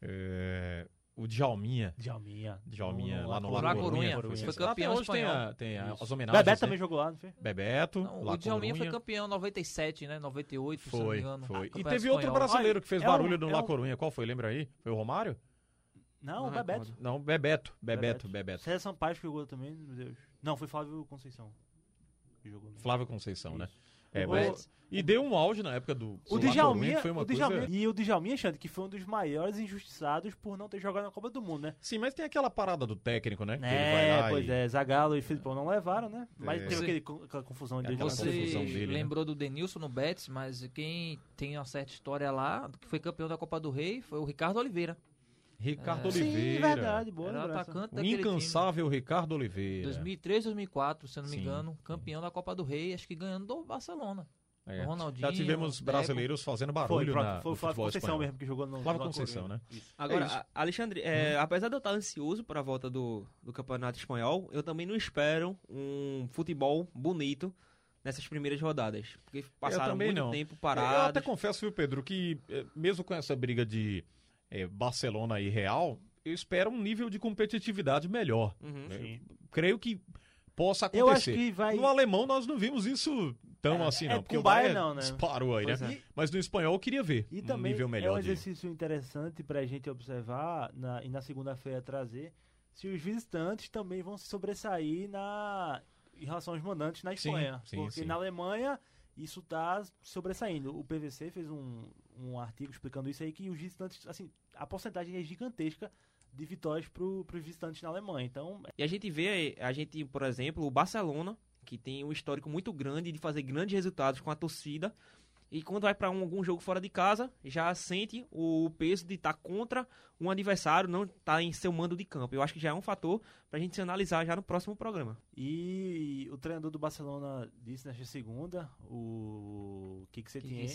é, o Djalminha, Djalminha. Djalminha lá no La La Coruña, Coruña. foi campeão hoje tem, a, tem a- as Bebeto homenagens, né? também jogou lá, não foi? Bebeto, Não, La o Djalminha foi Coruña. campeão em 97, né? 98, se não me Foi, engano. foi. E Campeonato teve outro espanhol. brasileiro que fez é barulho um- no é La Coruña. Qual foi? Lembra aí? Foi o Romário? Não, Não o Bebeto. Não, Bebeto. Bebeto, Bebeto. César Sampaio que jogou também, meu Deus. Não, foi Flávio Conceição. que jogou. Flávio Conceição, né? É, O- mas- E deu um auge na época do O Djalminha, foi uma o Djalminha coisa... e o Djalminha, Xande, que foi um dos maiores injustiçados por não ter jogado na Copa do Mundo, né? Sim, mas tem aquela parada do técnico, né? Que ele É, vai lá pois e- é, Zagallo e Filipão não levaram, né? Mas É. teve Você- aquele, aquela confusão de Você confusão dele, né? lembrou do Denilson no Betis, mas quem tem uma certa história lá, que foi campeão da Copa do Rei, foi o Ricardo Oliveira. Ricardo É. Sim, Oliveira. verdade, boa Era lembrança. atacante O daquele time. incansável Ricardo Oliveira. 2003, 2004, se eu não me Sim, engano, campeão da Copa do Rei, acho que ganhando do Barcelona. É. O Ronaldinho, Já tivemos Deco. brasileiros fazendo Foi, barulho pronto, na, foi no o Flávio Conceição espanhol. mesmo que jogou no Flávio no Conceição, né? Isso. Agora, É Alexandre, é, apesar de eu estar ansioso para a volta do, do Campeonato Espanhol, eu também não espero um futebol bonito nessas primeiras rodadas. Porque passaram também muito não. tempo Eu parados. até confesso, viu, Pedro, que eh, mesmo com essa briga de eh, Barcelona e Real, eu espero um nível de competitividade melhor. Uhum. né? Sim. Creio que possa Eu acontecer. acho que vai. No alemão nós não vimos isso tão É, assim, é, não. com porque o o Bayern Bayern não, né? disparou aí, Pois né? é. Mas no espanhol eu queria ver E um também nível é melhor um de... exercício interessante para a gente observar na, e na segunda-feira trazer se os visitantes também vão se sobressair na, em relação aos mandantes na Sim, Espanha. sim, porque sim. na Alemanha isso está sobressaindo. O PVC fez um, um artigo explicando isso aí que os visitantes, assim, a porcentagem é gigantesca de vitórias para os visitantes na Alemanha. Então, E a gente vê, a gente, por exemplo, o Barcelona, que tem um histórico muito grande de fazer grandes resultados com a torcida. E quando vai para algum jogo fora de casa, já sente o peso de estar contra um adversário, não estar em seu mando de campo. Eu acho que já é um fator para a gente se analisar já no próximo programa. e o treinador do Barcelona disse nesta segunda, o Kik Setien.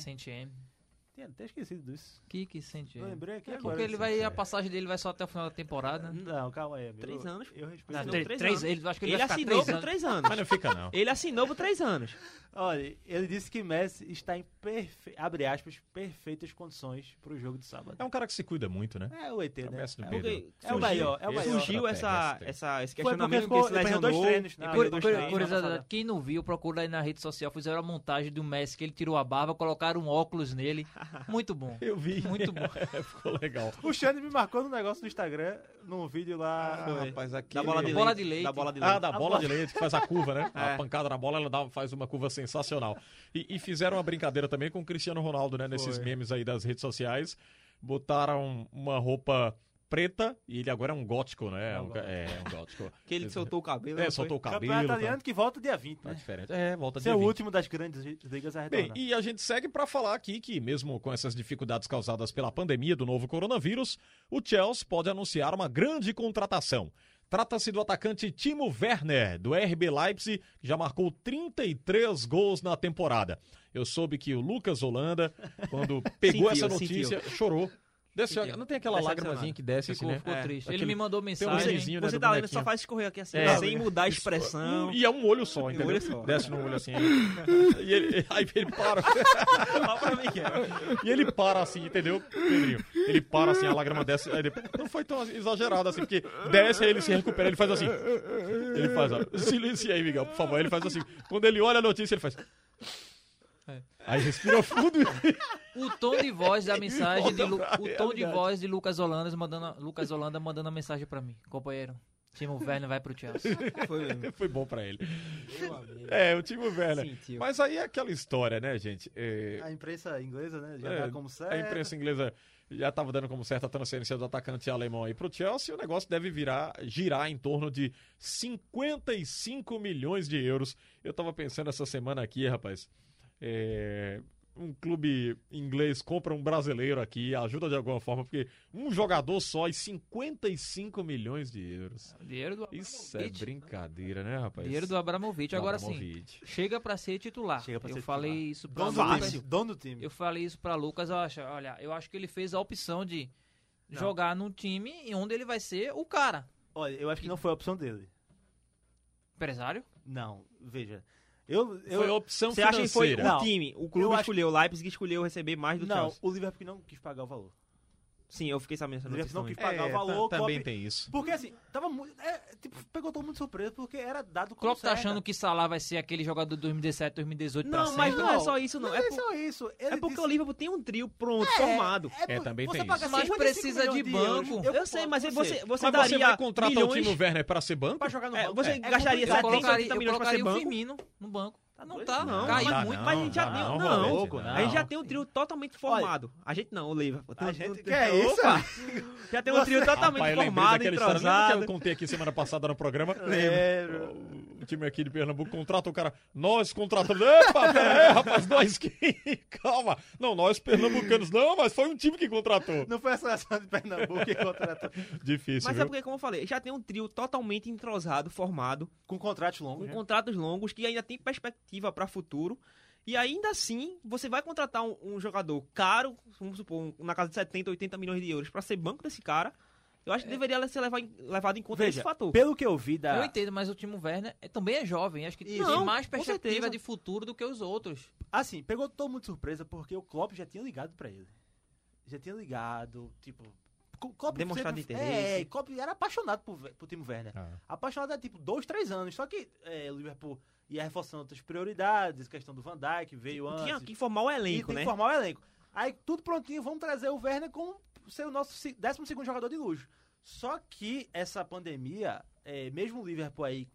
Tinha até esquecido disso. Kiki Sentien. Eu lembrei aqui É agora. porque ele vai, a passagem dele vai só até o final da temporada. né? Não, calma aí, amigo. Três anos. Eu respeito. Não, Assinou três, três anos. ele, acho que ele, Ele vai ficar assinou três por anos. três anos. Mas não fica, não. Ele assinou por três anos. Olha, ele disse que Messi está em perfe... abre aspas, perfeitas condições para o jogo de sábado. É um cara que se cuida muito, né? É o ET, É o né? Messi do É, Pedro. Porque É o maior, é o maior. surgiu essa, essa, esse Foi porque questionamento ficou- porque ele se perdeu dois lesionou. treinos, né? perdeu Curi- dois curi- treinos. Curiosidade, quem não viu, procura aí na rede social, fizeram a montagem do Messi, que ele tirou a barba, colocaram um óculos nele. Muito bom. Eu vi. Muito bom. Ficou legal. O Xande me marcou no negócio no Instagram, num vídeo lá. Ah, rapaz, aqui... Da bola de, Bola leite, de leite. Da bola de Ah, leite. da bola de leite, que faz a curva, né? É. A pancada na bola, ela dá, faz uma curva sensacional. E, e fizeram uma brincadeira também com o Cristiano Ronaldo, né? Nesses Foi. memes aí das redes sociais. Botaram uma roupa preta e ele agora é um gótico, né? É um, é, um gótico. Que ele soltou o cabelo. É, soltou o cabelo. Campeonato Tá, italiano que volta dia 20, tá né? diferente. É, volta Esse é dia o 20. último das grandes ligas a Bem, e a gente segue para falar aqui que, mesmo com essas dificuldades causadas pela pandemia do novo coronavírus, o Chelsea pode anunciar uma grande contratação. Trata-se do atacante Timo Werner, do RB Leipzig, que já marcou 33 gols na temporada. Eu soube que o Lucas Holanda, quando pegou Sentiu, essa notícia, chorou. Desce, Senti. não tem aquela lágrimazinha que desce Ficou, assim, né? ficou É, triste. Ele aquele- me mandou um mensagem. desenho, né, Você tá lendo, só faz escorrer aqui assim, É. sem mudar a expressão. E é um olho só, entendeu? olho só. Desce no olho assim. e ele, aí ele para. É. E ele para assim, entendeu, Pedrinho? Ele para assim, a lágrima desce. Ele, não foi tão exagerado assim, porque desce, aí ele se recupera, ele faz assim. Ele faz, ó. Silencia aí, Miguel, por favor. Ele faz assim. Quando ele olha a notícia, ele faz. Aí respira fundo. O tom de voz da mensagem de Lu- o tom de voz de Lucas Holanda mandando Lucas Holanda mandando a mensagem pra mim, companheiro. Timo Werner vai pro Chelsea. Foi. Foi bom pra ele. É, o Timo Werner. Sentiu. Mas aí é aquela história, né, gente? É, A imprensa inglesa, né? Já É, dá como certo. A imprensa inglesa já estava dando como certa a transferência do atacante alemão aí pro Chelsea. O negócio deve virar, girar em torno de 55 milhões de euros. Eu tava pensando essa semana aqui, rapaz. É, um clube inglês compra um brasileiro aqui, ajuda de alguma forma, porque um jogador só e 55 milhões de euros. Dinheiro do Isso é Abramovich. brincadeira, né, rapaz? Dinheiro do Abramovich. Agora sim, chega pra ser titular. Chega pra eu ser falei titular. isso pra Dono do Lucas. time. Dono do time. Eu falei isso pra Lucas, eu acho, olha, eu acho que ele fez a opção de jogar num time onde ele vai ser o cara. Olha, eu acho que não foi a opção dele. Empresário? Não, veja. Eu, eu, Foi a opção Você acha que foi financeira. o Não. time? O clube escolheu, o Leipzig escolheu receber mais do Não, Chelsea. o Liverpool não quis pagar o valor. Sim, eu fiquei sabendo essa O notícia não também. quis pagar É, o valor. ta- Klopp- também tem isso. Porque assim, tava muito. É, tipo, pegou todo mundo de surpresa porque era dado como Klopp tá certa. achando que Salah vai ser aquele jogador de 2017, 2018 pra Não, mas não é só isso, não. Não É, é por- só isso. Ele é porque disse- o Liverpool tem um trio pronto, formado. É, por- também você tem paga isso. Mas 55 precisa de banco. Eu, concordo sei, mas você, você Mas daria você vai contratar milhões... o Timo Werner para ser banco? Pra jogar no É, banco. você É, é gastaria complicado. Eu 70, colocaria, 80 eu milhões pra colocaria ser o banco? Firmino no banco. Ah, Não Dois tá, Não, caiu dá muito. não, mas a gente já dá tem. não, Não, dá pouco, não. não. A gente já tem um trio totalmente formado. A gente não, o. Tem A gente- um- que é isso? Opa! Já tem um trio totalmente Rapaz, formado, lembra que entrosado. eu contei aqui semana passada no programa. Lembro. O time aqui de Pernambuco contrata o cara. Nós contratamos. Epa, rapaz, nós que. Calma. Não, nós pernambucanos. Não, mas foi um time que contratou. Não foi a seleção de Pernambuco que contratou. Difícil, Mas é viu? porque, como eu falei, já tem um trio totalmente entrosado, formado, Com contratos longos. com né? contratos longos, que ainda tem perspectiva para futuro. E ainda assim, você vai contratar um, um jogador caro, vamos supor, um- na casa de 70, 80 milhões de euros, para ser banco desse cara. Eu acho que deveria ser leva- levado em conta Veja, esse fator. pelo que eu vi da. Eu entendo, mas o Timo Werner é- também é jovem. Acho que tem Não, mais perspectiva certeza. de futuro do que os outros. Assim, pegou todo mundo de surpresa porque o Klopp já tinha ligado pra ele. Já tinha ligado, tipo. Klopp Demonstrado sempre- interesse. É, e Klopp era apaixonado por, por Timo Werner. Ah. Apaixonado há tipo dois, três anos. Só que é, o Liverpool ia reforçando outras prioridades, questão do Van Dijk, veio antes. Tinha que formar o e elenco, tem né? que formar o elenco. Aí tudo prontinho, vamos trazer o Werner como ser o nosso se- 12 segundo jogador de luxo. Só que essa pandemia, é, mesmo o Liverpool aí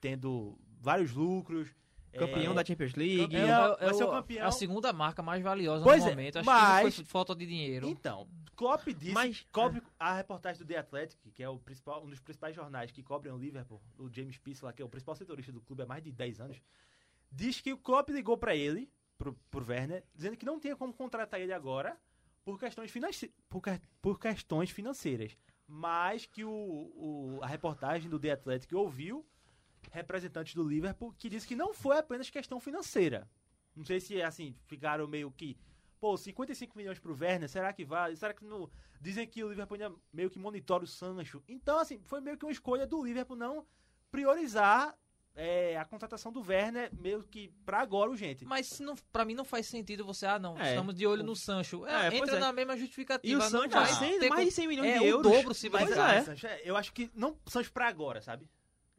tendo vários lucros. Campeão é, da Champions League. Campeão. É, vai é ser o campeão. a segunda marca mais valiosa Pois no é, momento. Acho mas- que foi falta de dinheiro. Então, Klopp disse, Mas- Klopp, a reportagem do The Athletic, que é o principal, um dos principais jornais que cobrem o Liverpool, o James lá, que é o principal setorista do clube há mais de 10 anos, diz que o Klopp ligou pra ele, pro, pro Werner, dizendo que não tinha como contratar ele agora por questões, financi por, por questões financeiras. Mas que o, o- a reportagem do The Athletic ouviu representantes do Liverpool que disse que não foi apenas questão financeira. Não sei se, assim, ficaram meio que... Pô, 55 milhões pro Werner, será que vale? Será que não... Dizem que o Liverpool meio que monitora o Sancho. Então, assim, foi meio que uma escolha do Liverpool não priorizar é, a contratação do Werner meio que pra agora urgente. Mas se não, pra mim não faz sentido você, ah, não, É. estamos de olho no Sancho. É, É, pois entra é. na mesma justificativa. E o Sancho vai é mais de 100 milhões é de o euros. dobro se é. Sancho, é, eu acho que não Sancho pra agora, sabe?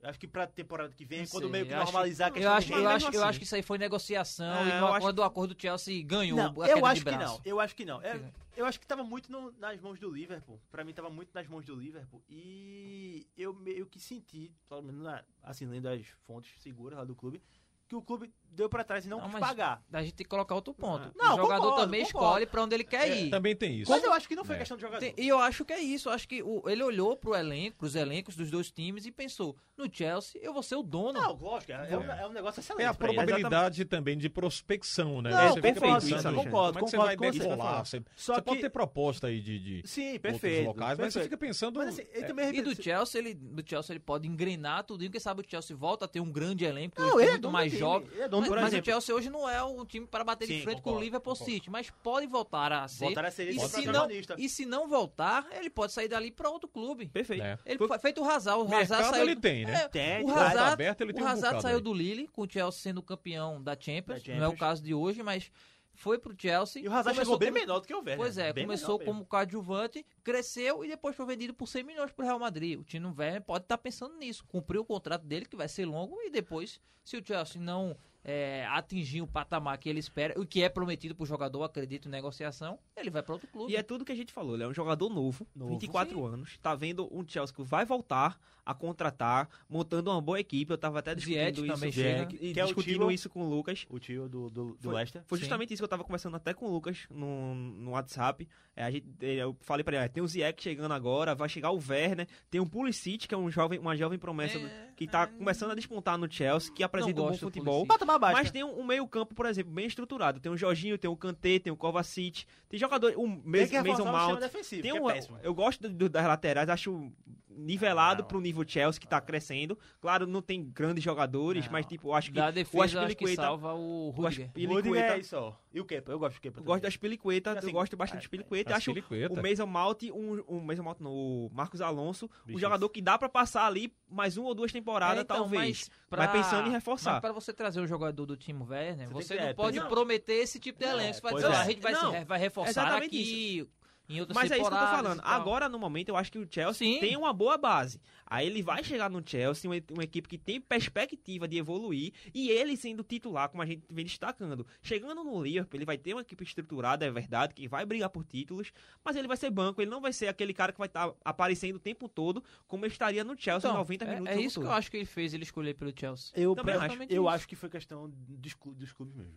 Eu acho que pra temporada que vem, Não quando meio que eu acho- normalizar a Eu questão acho, do eu, Mas dinheiro. acho, mesmo eu assim. acho que isso aí foi negociação É, e eu no, acho quando o acordo do Chelsea ganhou Não, a queda eu acho de que não. Eu acho que não. É, eu acho que tava muito no- nas mãos do Liverpool. Pra mim tava muito nas mãos do Liverpool. E eu meio que senti, pelo menos na- assim, lendo as fontes seguras lá do clube, que o clube deu pra trás e não, Não, quis pagar. A gente tem que colocar outro ponto. Não, o jogador concordo, também concordo. escolhe pra onde ele quer ir. Também tem isso. Mas eu acho que não foi É. questão de jogador. Tem- e eu acho que é isso. Eu acho que o- ele olhou pro elenco, pros elencos dos dois times e pensou: no Chelsea eu vou ser o dono. Não, lógico, é, é um, é um negócio excelente. É a pra ele. probabilidade também de prospecção, né? Não, Você fica perfeito, pensando, Alexandre. concordo, como é que você concordo vai com você. decolar? Você, Só você pode que- ter proposta aí de, de Sim, outros perfeito. locais, mas você perfeito. fica pensando... Mas assim, ele é, também E do Chelsea, ele, do Chelsea ele pode engrenar tudo. E quem sabe o Chelsea volta a ter um grande elenco, Não, ele é mais jovem. ele é não, Mas, por mas o Chelsea hoje não é o time para bater de Sim, frente com concordo, o Liverpool concordo. City, mas pode voltar a ser. Voltar a ser e, se não, e se não voltar, ele pode sair dali para outro clube. Perfeito. É. Ele Foi- feito o Hazard. O Hazard saiu ele do- tem, né? É, Tem, o. Tá Hazard, aberto, ele tem o um Hazard bocado saiu aí. do Lille, com o Chelsea sendo campeão da Champions. Da Não é o Champions. caso de hoje, mas foi pro Chelsea. E o Hazard Começou chegou bem como- menor do que o Werner. Pois é, bem começou como coadjuvante, cresceu e depois foi vendido por 100 milhões pro Real Madrid. O Tino Werner pode estar pensando nisso, cumprir o contrato dele, que vai ser longo, e depois, se o Chelsea não é, atingir o patamar que ele espera, o que é prometido pro jogador, acredito em negociação, ele vai para outro clube. E é tudo que a gente falou, ele é um jogador novo, Novo, 24 anos, tá vendo um Chelsea que vai voltar a contratar, montando uma boa equipe, eu tava até discutindo isso, também chega. e Que é o discutindo Tilo. isso com o Lucas. O tio do, do, do Foi- Leicester. Foi Sim. justamente isso que eu tava conversando até com o Lucas no, no WhatsApp. É, a gente, é, eu falei pra ele, ah, tem o Ziyech chegando agora, vai chegar o Werner, tem o Pulisic, que é um jovem, uma jovem promessa do- É, que tá começando a despontar no Chelsea, que apresenta um bom futebol. Pulisic. Mas tem um, um meio-campo, por exemplo, bem estruturado. Tem o Jorginho, tem o Kanté, tem o Kovacic, tem jogador, o Mason, Mount. Tem um, é péssimo. eu gosto do- do- das laterais, acho nivelado Não. pro nível Chelsea que tá crescendo. Claro, não tem grandes jogadores, Não. mas tipo, eu acho que da o defesa, acho que Aspilicueta, salva o o Rudiger. Rudiger Aspilicueta, é isso, ó. E o Kepa? Eu gosto do Kepa eu gosto da. Aspilicueta, Assim, eu gosto bastante é, do Aspilicueta. Acho o Mason Mount, um, um Mason Mount, não, o Marcos Alonso, um Bicho. jogador que dá pra passar ali mais uma ou duas temporadas, É, então, talvez. mas Mas pensando em reforçar. Mas para você trazer um jogador do time Werner, Você você, não é, pode não. prometer esse tipo de elenco. Você vai dizer, é. ó, a gente vai, vai reforçar aqui em outras Mas é isso que eu tô falando. Agora, no momento, eu acho que o Chelsea Sim. tem uma boa base. Aí ele vai chegar no Chelsea, uma, uma equipe que tem perspectiva de evoluir, e ele sendo titular, como a gente vem destacando. Chegando no Liverpool, ele vai ter uma equipe estruturada, é verdade, que vai brigar por títulos, mas ele vai ser banco, ele não vai ser aquele cara que vai estar aparecendo o tempo todo, como estaria no Chelsea Então, 90 é- minutos. É, isso que todo. eu acho que ele fez ele escolher pelo Chelsea. Eu, Também pra- acho. eu isso. acho que foi questão dos, clu- dos clubes mesmo.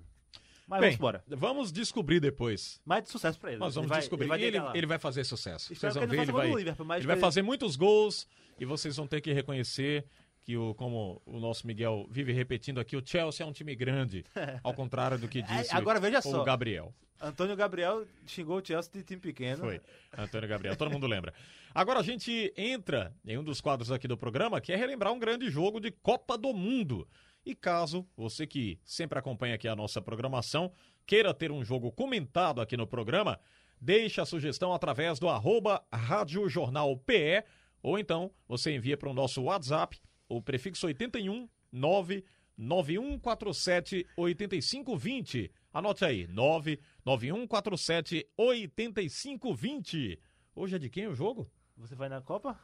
Mas Bem, vamos embora. vamos descobrir depois. Mais de sucesso pra ele. Nós Ele vamos vai- descobrir. vai E ele, ele vai fazer sucesso. Espero Vocês vão ele ver, ele vai, Liverpool, ele vai ele- fazer muitos gols e vocês vão ter que reconhecer que, o, como o nosso Miguel vive repetindo aqui, o Chelsea é um time grande, ao contrário do que disse É, agora veja o só. Gabriel. Antônio Gabriel xingou o Chelsea de time pequeno. Foi, Antônio Gabriel, todo mundo lembra. Agora a gente entra em um dos quadros aqui do programa, que é relembrar um grande jogo de Copa do Mundo. E caso você que sempre acompanha aqui a nossa programação, queira ter um jogo comentado aqui no programa, deixe a sugestão através do arroba Rádio Jornal PE, ou então você envia para o nosso WhatsApp, o prefixo 81 99147 8520. Anote aí, 99147 8520. Hoje é de quem o jogo? Você vai na Copa?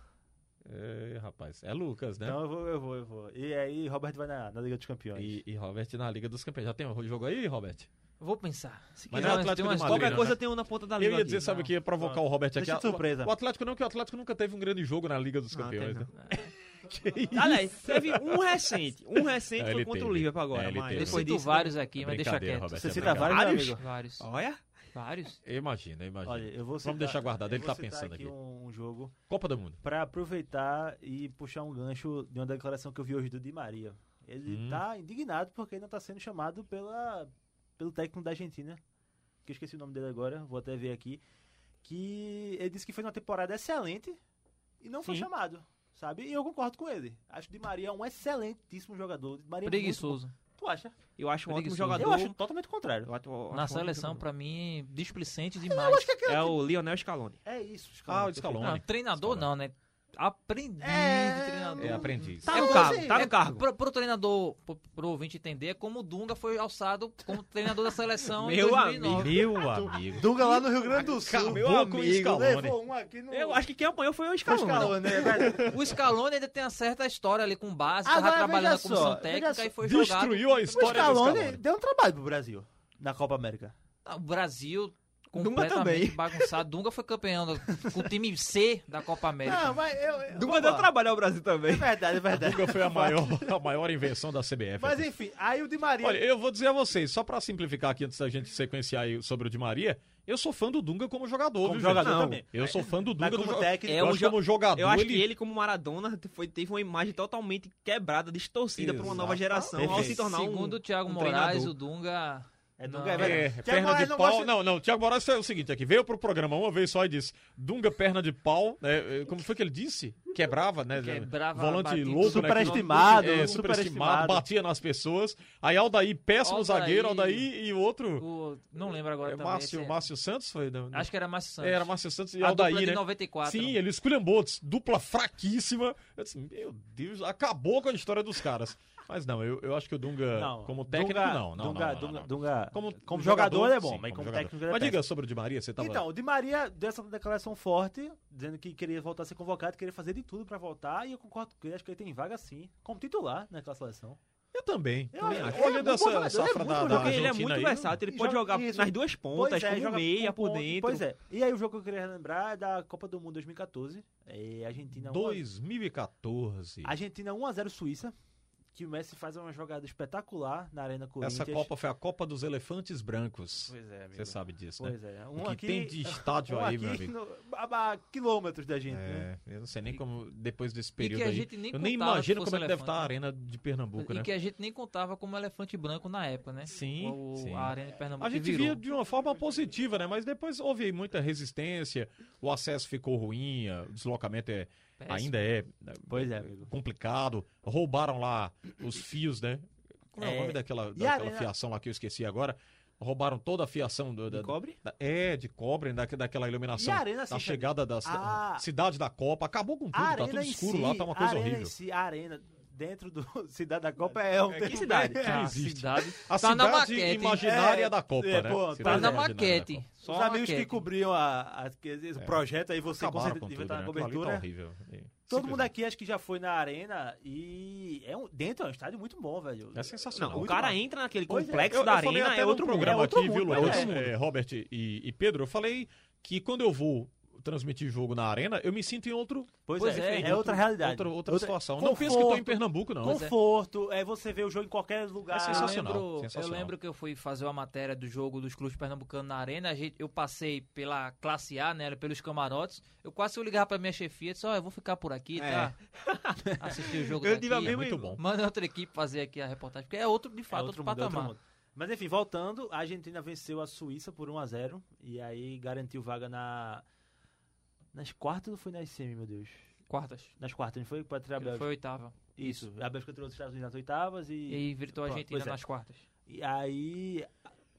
É, rapaz, é Lucas, né? Então eu vou, eu vou, eu vou. E aí, Robert vai na, na Liga dos Campeões. E, e Robert na Liga dos Campeões. Já tem um jogo aí, Robert? Vou pensar. Se Mas quiser, não é Atlético tem umas de Madrid, Qualquer não, coisa né? tem um na ponta da Eu língua. ia aqui. dizer, sabe o que ia provocar o Robert aqui? Surpresa. O Atlético não, que o Atlético nunca teve um grande jogo na Liga dos Não, Campeões. tem né? Aliás, teve um recente. Um recente É, foi ele contra teve. o Liverpool agora. É, mas. Eu depois disso, vários aqui, mas deixa quieto. Robert, Você é cita vários, meu Vários? amigo? Vários. Olha, Vários. Imagina, imagina. Olha, eu vou Vamos citar- deixar guardado, ele tá citar pensando aqui. Um, um jogo Copa do Mundo. pra aproveitar e puxar um gancho de uma declaração que eu vi hoje do Di Maria. Ele Hum. tá indignado porque não tá sendo chamado pela, pelo técnico da Argentina, que eu esqueci o nome dele agora, vou até ver aqui, que ele disse que fez uma temporada excelente e não foi Sim. chamado, sabe? E eu concordo com ele. Acho que Di Maria é um excelentíssimo jogador. Di Maria é muito Preguiçoso. Tu acha? eu acho um ótimo jogador. Eu acho totalmente o contrário. Eu acho- eu acho um Na ótimo seleção, pra mim, displicente demais. É o Lionel Scaloni. É isso. Ah, o. Scaloni. Não, treinador Scaloni. não, né? Aprendiz É, de treinador. É aprendiz. Tá É no cargo, assim, tá É, no cargo. Pro, pro treinador, pro, pro ouvinte entender, é como o Dunga foi alçado como treinador da seleção em Meu 2009. Meu amigo. Dunga lá no Rio Grande do Sul. Acabou Meu com o amigo, Scaloni. levou um aqui no... Eu acho que quem apanhou foi o Foi o Scaloni. Scaloni, é. O Scaloni ainda tem uma certa história ali com base, Agora, tava trabalhando na veja comissão só, técnica e só. foi jogado. Destruiu a O história do Scaloni Scaloni. deu um trabalho pro Brasil na Copa América. Ah, O Brasil completamente também. bagunçado. Dunga foi campeão do- com o time C da Copa América. Não, mas eu... eu Dunga deu trabalho ao Brasil É também. verdade, é verdade. Dunga foi a maior, a maior invenção da CBF. Mas enfim, aí o Di Maria... Olha, eu vou dizer a vocês, só pra simplificar aqui antes da gente sequenciar aí sobre o Di Maria, eu sou fã do Dunga como jogador, como viu, jogador gente? também. Eu sou fã do Dunga como do técnico... É eu um acho jo- como jogador, Eu acho ele... que ele, como Maradona, foi, teve uma imagem totalmente quebrada, distorcida para uma nova geração ao Perfeito. se tornar um. Segundo o Thiago um Moraes, treinador. o Dunga É Não. Dunga, é É. Thiago perna Moraes de não pau. gosta- Não, não, Thiago Moraes é o seguinte aqui, veio pro programa uma vez só e disse, Dunga, perna de pau, né? Como foi que ele disse? Quebrava, né? Quebrava, Volante louco, né? Superestimado, É, superestimado. superestimado, batia nas pessoas. Aí Aldair, péssimo Aldair. zagueiro, Aldair e outro... O- não lembro agora é, também. Márcio, esse- Márcio Santos foi? Não, Acho que era Márcio Santos. É, era Márcio Santos e A Aldair, dupla de né? 94. Sim, ele esculhambou, dupla fraquíssima. Eu disse, meu Deus, acabou com a história dos caras. Mas não, eu, eu acho que o Dunga, como técnico, Dunga- não. não, Dunga, não, não, Dunga, não. Dunga- Como, como jogador, ele é bom, sim, mas como jogador. técnico ele é Mas diga sobre o Di Maria, você tava... Então, o Di Maria deu essa declaração forte, dizendo que queria voltar a ser convocado, queria fazer de tudo pra voltar, e eu concordo com ele, acho que ele tem vaga sim, como titular naquela seleção. Eu também. Eu também acho. é Olhando muito bom essa jogador, ele é safra muito da, jogador, Porque ele é Argentina muito aí, versátil, ele pode joga- jogar isso. nas duas pontas, é, como meia por ponta, dentro. Pois é. E aí o jogo que eu queria lembrar é da Copa do Mundo 2014, é Argentina 1 a- 2014. Argentina 1x0 Suíça, que o Messi faz uma jogada espetacular na Arena Corinthians. Essa Copa foi a Copa dos Elefantes Brancos. Pois é, amigo. Você sabe disso, Pois né? é. O Um que aqui, tem de estádio um aí, meu amigo. no- a, a quilômetros da gente, né? É, eu não sei nem como, depois desse E período aí, nem eu nem imagino como é que deve estar a elefante, arena de Pernambuco, E né? que a gente nem contava como elefante branco na época, né? Sim, O- sim. A Arena de Pernambuco A gente virou. via de uma forma positiva, né? Mas depois houve muita resistência, o acesso ficou ruim, o deslocamento é, Péssimo. ainda é né, Pois é, amigo. complicado. Roubaram lá os fios, né? Como é, o É. nome daquela, a daquela arena- fiação lá que eu esqueci agora? Roubaram toda a fiação do, da, De cobre? da- é, de cobre, da, daquela iluminação. E a arena, assim, da chegada da a- cidade da Copa. Acabou com tudo, A tá tudo escuro si, lá, tá uma a coisa horrível. Si, a arena dentro do Cidade da Copa é um que cidade? Que A existe. cidade A tá na cidade maquete. imaginária É, da Copa, é, né? pô, Tá na maquete. Os amigos que maquete. cobriam a, a- que- o projeto aí, você com certeza com devia tudo, estar na né? Tá cobertura. horrível. E- Todo mundo aqui acho que já foi na arena e é um, dentro é um estádio muito bom, velho. É sensacional. Não, o cara massa. entra naquele é. complexo Eu, da eu falei arena, até é outro programa é outro aqui, viu, é outro é, Robert e, e Pedro, eu falei que quando eu vou transmitir jogo na arena, eu me sinto em outro, Pois, Pois é, é, é, outra realidade. outra, outra, Outra- situação. Não penso que estou em conforto, Pernambuco, não. É. Conforto, é você ver o jogo em qualquer lugar. É Eu sensacional. lembro, eu sensacional. lembro que eu fui fazer uma matéria do jogo dos clubes pernambucanos na arena. A gente, eu passei pela classe A, né? Pelos camarotes. Eu quase fui ligar pra minha chefia e disse: Ó, eu vou ficar por aqui, tá? Assistir o jogo Eu daqui. tive mesma- Muito bom. Manda outra equipe fazer aqui a reportagem. Porque é outro, de É fato, outro outro, mundo, é outro patamar. mundo. Mas enfim, voltando, a Argentina venceu a Suíça por 1 a 0 e aí garantiu vaga na nas quartas ou foi nas semi, meu Deus? Quartas. Nas quartas, não foi para a Bélgica. Foi oitava. Isso, a Bélgica trouxe os Estados Unidos nas oitavas E e virtou a Argentina é. nas quartas. E aí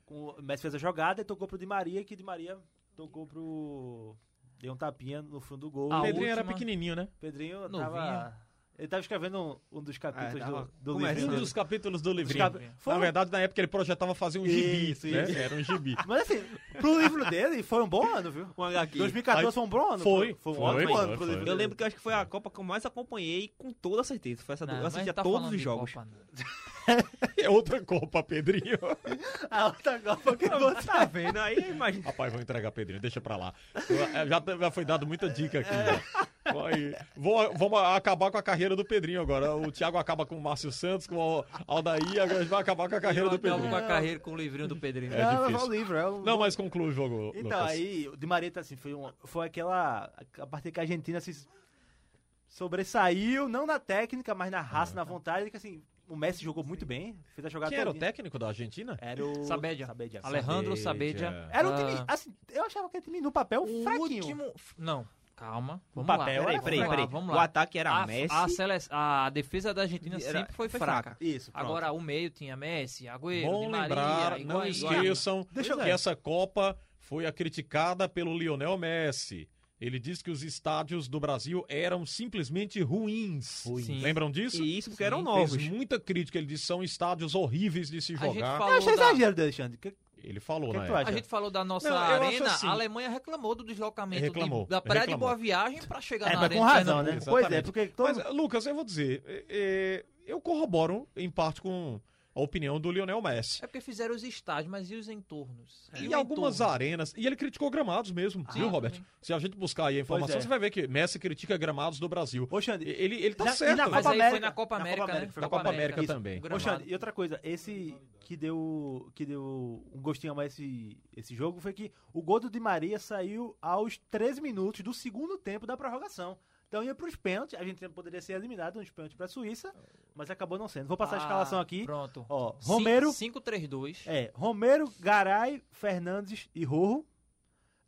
o Messi fez a jogada e tocou pro Di Maria, que Di Maria tocou pro deu um tapinha no fundo do gol. A O Pedrinho era última- pequenininho, né? Pedrinho Novinho. tava ele tava escrevendo um, um dos capítulos É, do, do livrinho Um dos capítulos do livrinho. cap- Foi Na um- verdade, na época ele projetava fazer um gibi, Isso, né? isso. Era um gibi. Mas assim, pro livro dele foi um bom ano, viu? Um HQ. 2014 Aí- foi um bom ano. Foi, foi um foi, ótimo foi, ano pro foi. livro Eu lembro que eu acho que foi a Copa que eu mais acompanhei com toda certeza. Foi essa do... Não, eu mas assistia tá todos os jogos. Copa, não. É outra Copa, Pedrinho. A outra Copa que você Tá vendo? Aí imagina. Rapaz, vou entregar Pedrinho, deixa pra lá. Eu- é, Já, já foi dado muita dica aqui. né? Vai. Vou- vamos acabar com a carreira do Pedrinho agora. O Thiago acaba com o Márcio Santos, com o Aldair, agora a gente vai acabar com a carreira Eu do Pedrinho. com a carreira com o livrinho do Pedrinho. É não, mas difícil. o livro, é um... Não, mas conclui o jogo, Então, Lucas. aí, o Di Maria, tá assim, foi, um, foi aquela... A partir que a Argentina se sobressaiu, não na técnica, mas na raça, na vontade, que assim, o Messi jogou muito bem, fez a jogada Quem era o técnico da Argentina? Era o... Sabedia. Sabedia. Alejandro Sabedia. Sabedia. Era um Ah, time, assim, eu achava que era time no papel O fraquinho. último. Não, calma. O Vamos papel lá. era Peraí, peraí, vamos peraí. Lá, O ataque era a, Messi. A, sele- a defesa da Argentina Era sempre foi fraca. fraca. Isso, pronto. Agora o meio tinha Messi, Agüero, Bom Di Maria, lembrar, não esqueçam Deixa que essa Copa foi a criticada pelo Lionel Messi. Ele disse que os estádios do Brasil eram simplesmente ruins. Sim. Lembram disso? E isso porque Sim, eram Fez novos. muita crítica. Ele disse que são estádios horríveis de se A gente jogar. falou Eu achei da- exagero Alexandre. Ele falou, né? A gente falou da nossa Não, arena, assim- a Alemanha reclamou do deslocamento de- Reclamou, da Praia de reclamou. Boa Viagem pra chegar É, na mas arena com de razão, né? Pois é, porque todo... Mas, Lucas, eu vou dizer, é, é, eu corroboro em parte com a opinião do Lionel Messi. É porque fizeram os estádios, mas e os entornos? E o algumas entorno? arenas. E ele criticou gramados mesmo, Sim, viu, Robert? também. Se a gente buscar aí a informação, é. você vai ver que Messi critica gramados do Brasil. Ô, Xande, Ele, ele tá e certo. na né? Mas Copa foi América. na Copa Na América, Copa né? América, foi na Copa América isso, também. Ô. Xande, e outra coisa, esse que deu, que deu um gostinho a mais esse, esse jogo foi que o gol do Di Maria saiu aos 13 minutos do segundo tempo da prorrogação. Então ia para os pênaltis. A Argentina poderia ser eliminada nos pênaltis para a Suíça, mas acabou não sendo. Vou passar a escalação aqui. Ah, Pronto. Ó, Romero, 5-3-2. é, Romero, Garay, Fernandes e Rojo,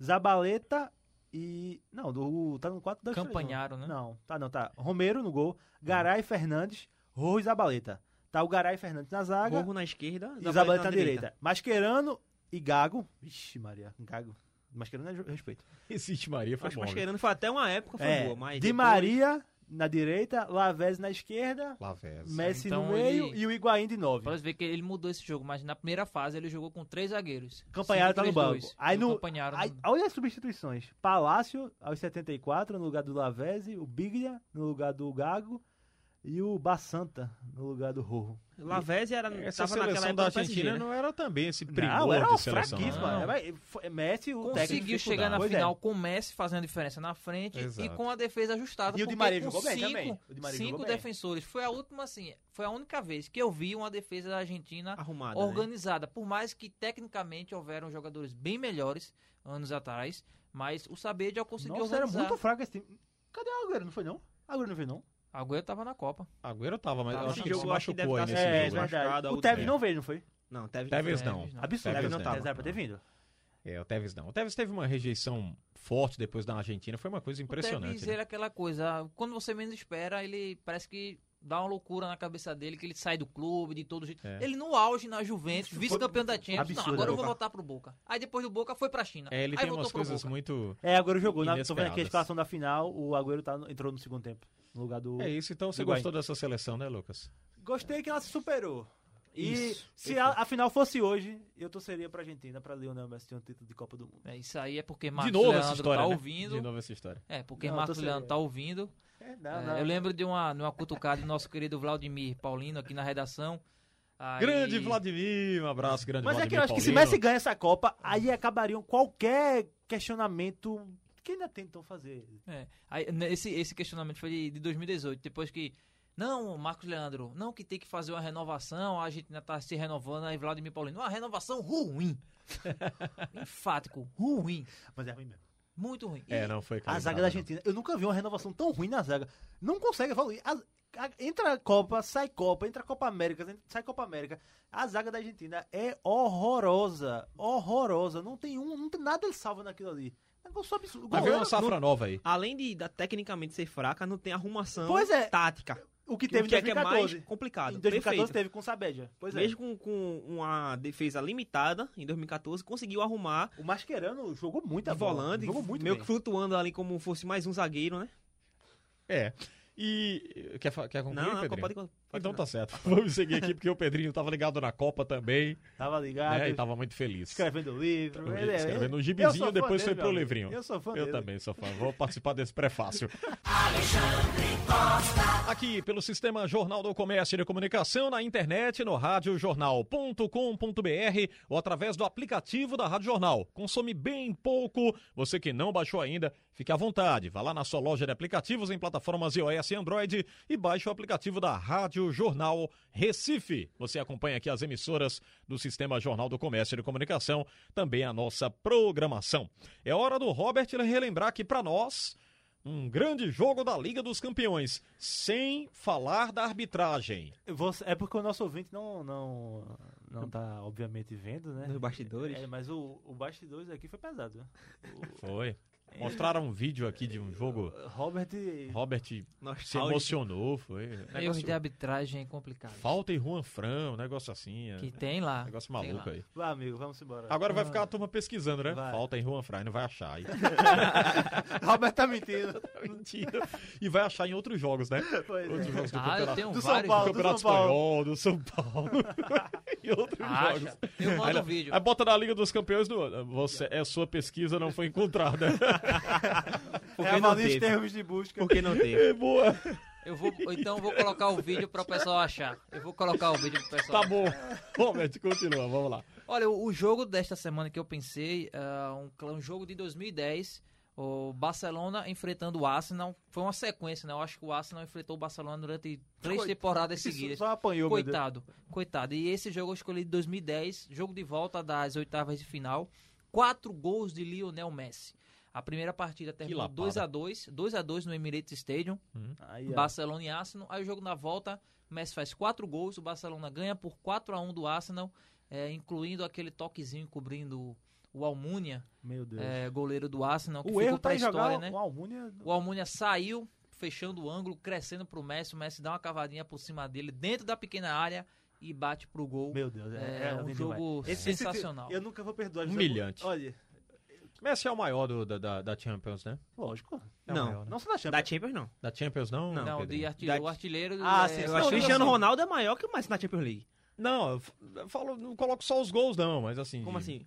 Zabaleta e não, do tá no 4 2 Campanharo, né? Não, tá não, tá. Romero no gol, Garay, Fernandes, Rojo e Zabaleta. Tá o Garay e Fernandes na zaga Gorro na esquerda e Zabaleta na direita. Mascherano e Gago. Vixe, Maria, Gago. Mascherano é respeito. Existe Maria, foi Acho bom. Mascherano foi até uma época, foi É, boa, mas Di depois- Maria na direita, Lavezzi na esquerda, Lavezzi. Messi Então no meio ele- e o Higuaín de 9. Pode ver que ele mudou esse jogo, mas na primeira fase ele jogou com três zagueiros. Campanharo tá no 5-3-2. banco. Aí o no, Campanharo aí, no- olha as substituições. Palácio aos 74 no lugar do Lavezzi, o Biglia no lugar do Gago e o Bassanta no lugar do Rojo. Lavezzi era, Essa tava naquela seleção da Argentina né? não era também esse Não, primor era de seleção. fraquíssima. Não. Foi- Messi, o Conseguiu chegar na Pois é. final com o Messi fazendo diferença na frente Exato. e com a defesa ajustada. E o Di porque Maria com jogou bem cinco, também. O Di Maria cinco jogou bem. defensores. Foi a última, assim, foi a única vez que eu vi uma defesa da Argentina Arrumada, né? organizada. Por mais que tecnicamente houveram jogadores bem melhores anos atrás, mas o Sabedia conseguiu Nossa, era organizar. muito fraco esse time. Cadê o Agüero? Não foi não? Agüero não veio não? Agüero tava na Copa. Agüero tava, mas Tava eu acho que ele se machucou aí deve nesse tá- É, jogo, verdade. machucado, O Tevez não veio, não foi? Não, Tevez, Tevez não. não. Tevez não. Absurdo. Tevez Tevez não tava, Tevez era pra ter vindo. É, o Tevez não. O Tevez teve uma rejeição forte depois da Argentina, foi uma coisa O impressionante. Tevez, né? ele é aquela coisa, quando você menos espera, ele parece que dá uma loucura na cabeça dele, que ele sai do clube, de todo jeito. É. Ele no auge na Juventus, vice-campeão da Champions, absurdo, não, agora eu vou Boca. voltar pro Boca. Aí depois do Boca foi pra China. É, ele Aí tem umas coisas muito. É, Agüero jogou. Na, tô vendo aqui a escalação da final, o Agüero tá, entrou no segundo tempo. No lugar do... É isso, então você Higuaín. gostou dessa seleção, né, Lucas? Gostei que ela se superou. E Isso, se a, a final fosse hoje, eu torceria pra Argentina, pra Lionel Messi ter um título de Copa do Mundo. É, isso aí é porque De Marcos novo Leandro essa história, tá né? ouvindo. De novo essa história. É, porque Não, Marcos Leandro tá ouvindo. É, É, eu lembro de uma, de uma cutucada do nosso querido Vladimir Paulino aqui na redação. Aí- Grande Vladimir, um abraço, grande Mas é Vladimir que eu acho que se Paulino. Messi ganha essa Copa, aí acabariam qualquer questionamento que ainda tentam fazer. É, aí, né, esse, esse questionamento foi de, de 2018, depois que. Não, Marcos Leandro, não que tem que fazer uma renovação, a Argentina tá se renovando, aí Vladimir Paulino, uma renovação ruim. Enfático, ruim. Mas é ruim mesmo. Muito ruim. É, não foi A zaga da. Argentina, eu nunca vi uma renovação tão ruim na zaga. Não consegue evoluir. A- a- entra Copa, sai Copa, entra Copa América, sai Copa América. A zaga da Argentina é horrorosa. Horrorosa. Não tem um, não tem nada ele salva naquilo ali. Negócio absurdo. Mas veio uma safra nova aí. Além de da, tecnicamente ser fraca, não tem arrumação Pois é. tática. o que teve que em é, que é 2014. mais complicado. em 2014 Perfeito. teve com o Sabedia. Pois é. Mesmo com, com uma defesa limitada, em 2014, conseguiu arrumar O Mascherano jogou muito de volante, Jogou muito meio bem. que flutuando ali como fosse mais um zagueiro, né? É. E. Quer, quer concluir, Não, não, Pedrinho? pode, pode Então tá certo. Vamos seguir aqui, porque o Pedrinho tava ligado na Copa também, Tava ligado. né? E tava muito feliz. Escrevendo livro. Ele é- Escrevendo um gibizinho, depois dele, foi pro livrinho. Eu sou fã Eu dele. também sou fã. Vou participar desse prefácio. Aqui pelo Sistema Jornal do Comércio e de Comunicação, na internet, no radiojornal.com.br ou através do aplicativo da Rádio Jornal. Consome bem pouco. Você que não baixou ainda, fique à vontade. Vá lá na sua loja de aplicativos em plataformas iOS e Android e baixe o aplicativo da Rádio Jornal Recife. Você acompanha aqui as emissoras do Sistema Jornal do Comércio e de Comunicação, também a nossa programação. É hora do Robert relembrar aqui para nós um grande jogo da Liga dos Campeões, sem falar da arbitragem. Você- é porque o nosso ouvinte não, não, não tá, obviamente, vendo, né? Nos bastidores. É, mas o, o bastidores aqui foi pesado. né? Foi. Mostraram um vídeo aqui de um jogo. Robert. Robert se emocionou, foi. Negócio- de arbitragem complicados. Falta em Juan Fran, um negócio assim. é- Que tem lá. Negócio maluco lá. aí. Vai, amigo, vamos embora. Agora vai ficar a turma pesquisando, né? Vai. Falta em Juan Fran, não vai achar. Aí. Robert tá mentindo. Mentira. E vai achar em outros jogos, né? Pois é. Outros jogos do Ah, eu campeonato. tenho Do São. Paulo. do Campeonato São Paulo. Espanhol, do São Paulo. e outros Acha? jogos. Eu mando Aí, um vídeo. aí bota na Liga dos Campeões do. Você, é sua pesquisa, não foi encontrada. Por é a não teve? termos de busca. Por que não teve? é boa. Eu vou, ou então eu vou colocar o vídeo para o pessoal achar. Eu vou colocar o vídeo pro pessoal. Tá bom. Robert, continua, vamos lá. Olha, o, o jogo desta semana que eu pensei, é um, um jogo de 2010, o Barcelona enfrentando o Arsenal. Foi uma sequência, né? Eu acho que o Arsenal enfrentou o Barcelona durante três Coi- temporadas Isso seguidas. Só apanhou. Coitado, coitado. E esse jogo eu escolhi de 2010, jogo de volta das oitavas de final. Quatro gols de Lionel Messi. A primeira partida terminou lapada. 2 a 2 2 a 2 no Emirates Stadium. Aí, ó. Barcelona e Arsenal. Aí o jogo na volta, o Messi faz quatro gols, o Barcelona ganha por 4 a 1 do Arsenal, é, incluindo aquele toquezinho cobrindo o Almunia, Meu Deus. é, goleiro do Arsenal, que o ficou erro pra tá jogar história, o- né? o Almunia. O Almunia saiu, fechando o ângulo, crescendo pro Messi, o Messi dá uma cavadinha por cima dele, dentro da pequena área e bate pro gol. Meu Deus, é, É, um lindo jogo demais. Esse- esse- sensacional. eu nunca vou perdoar. Humilhante. Olha, Messi é o maior do- da, da, da Champions, né? lógico. É Não. maior, né? Não só da Champions. Da Champions, não. Da Champions não? Não. Não, de artilheiro, Da- o artilheiro. Ah, é, sim, Eu Não, acho que o Cristiano assim- Ronaldo é maior que o Messi na Champions League. Não, eu falo, não coloco só os gols, não, mas assim. Como de- assim?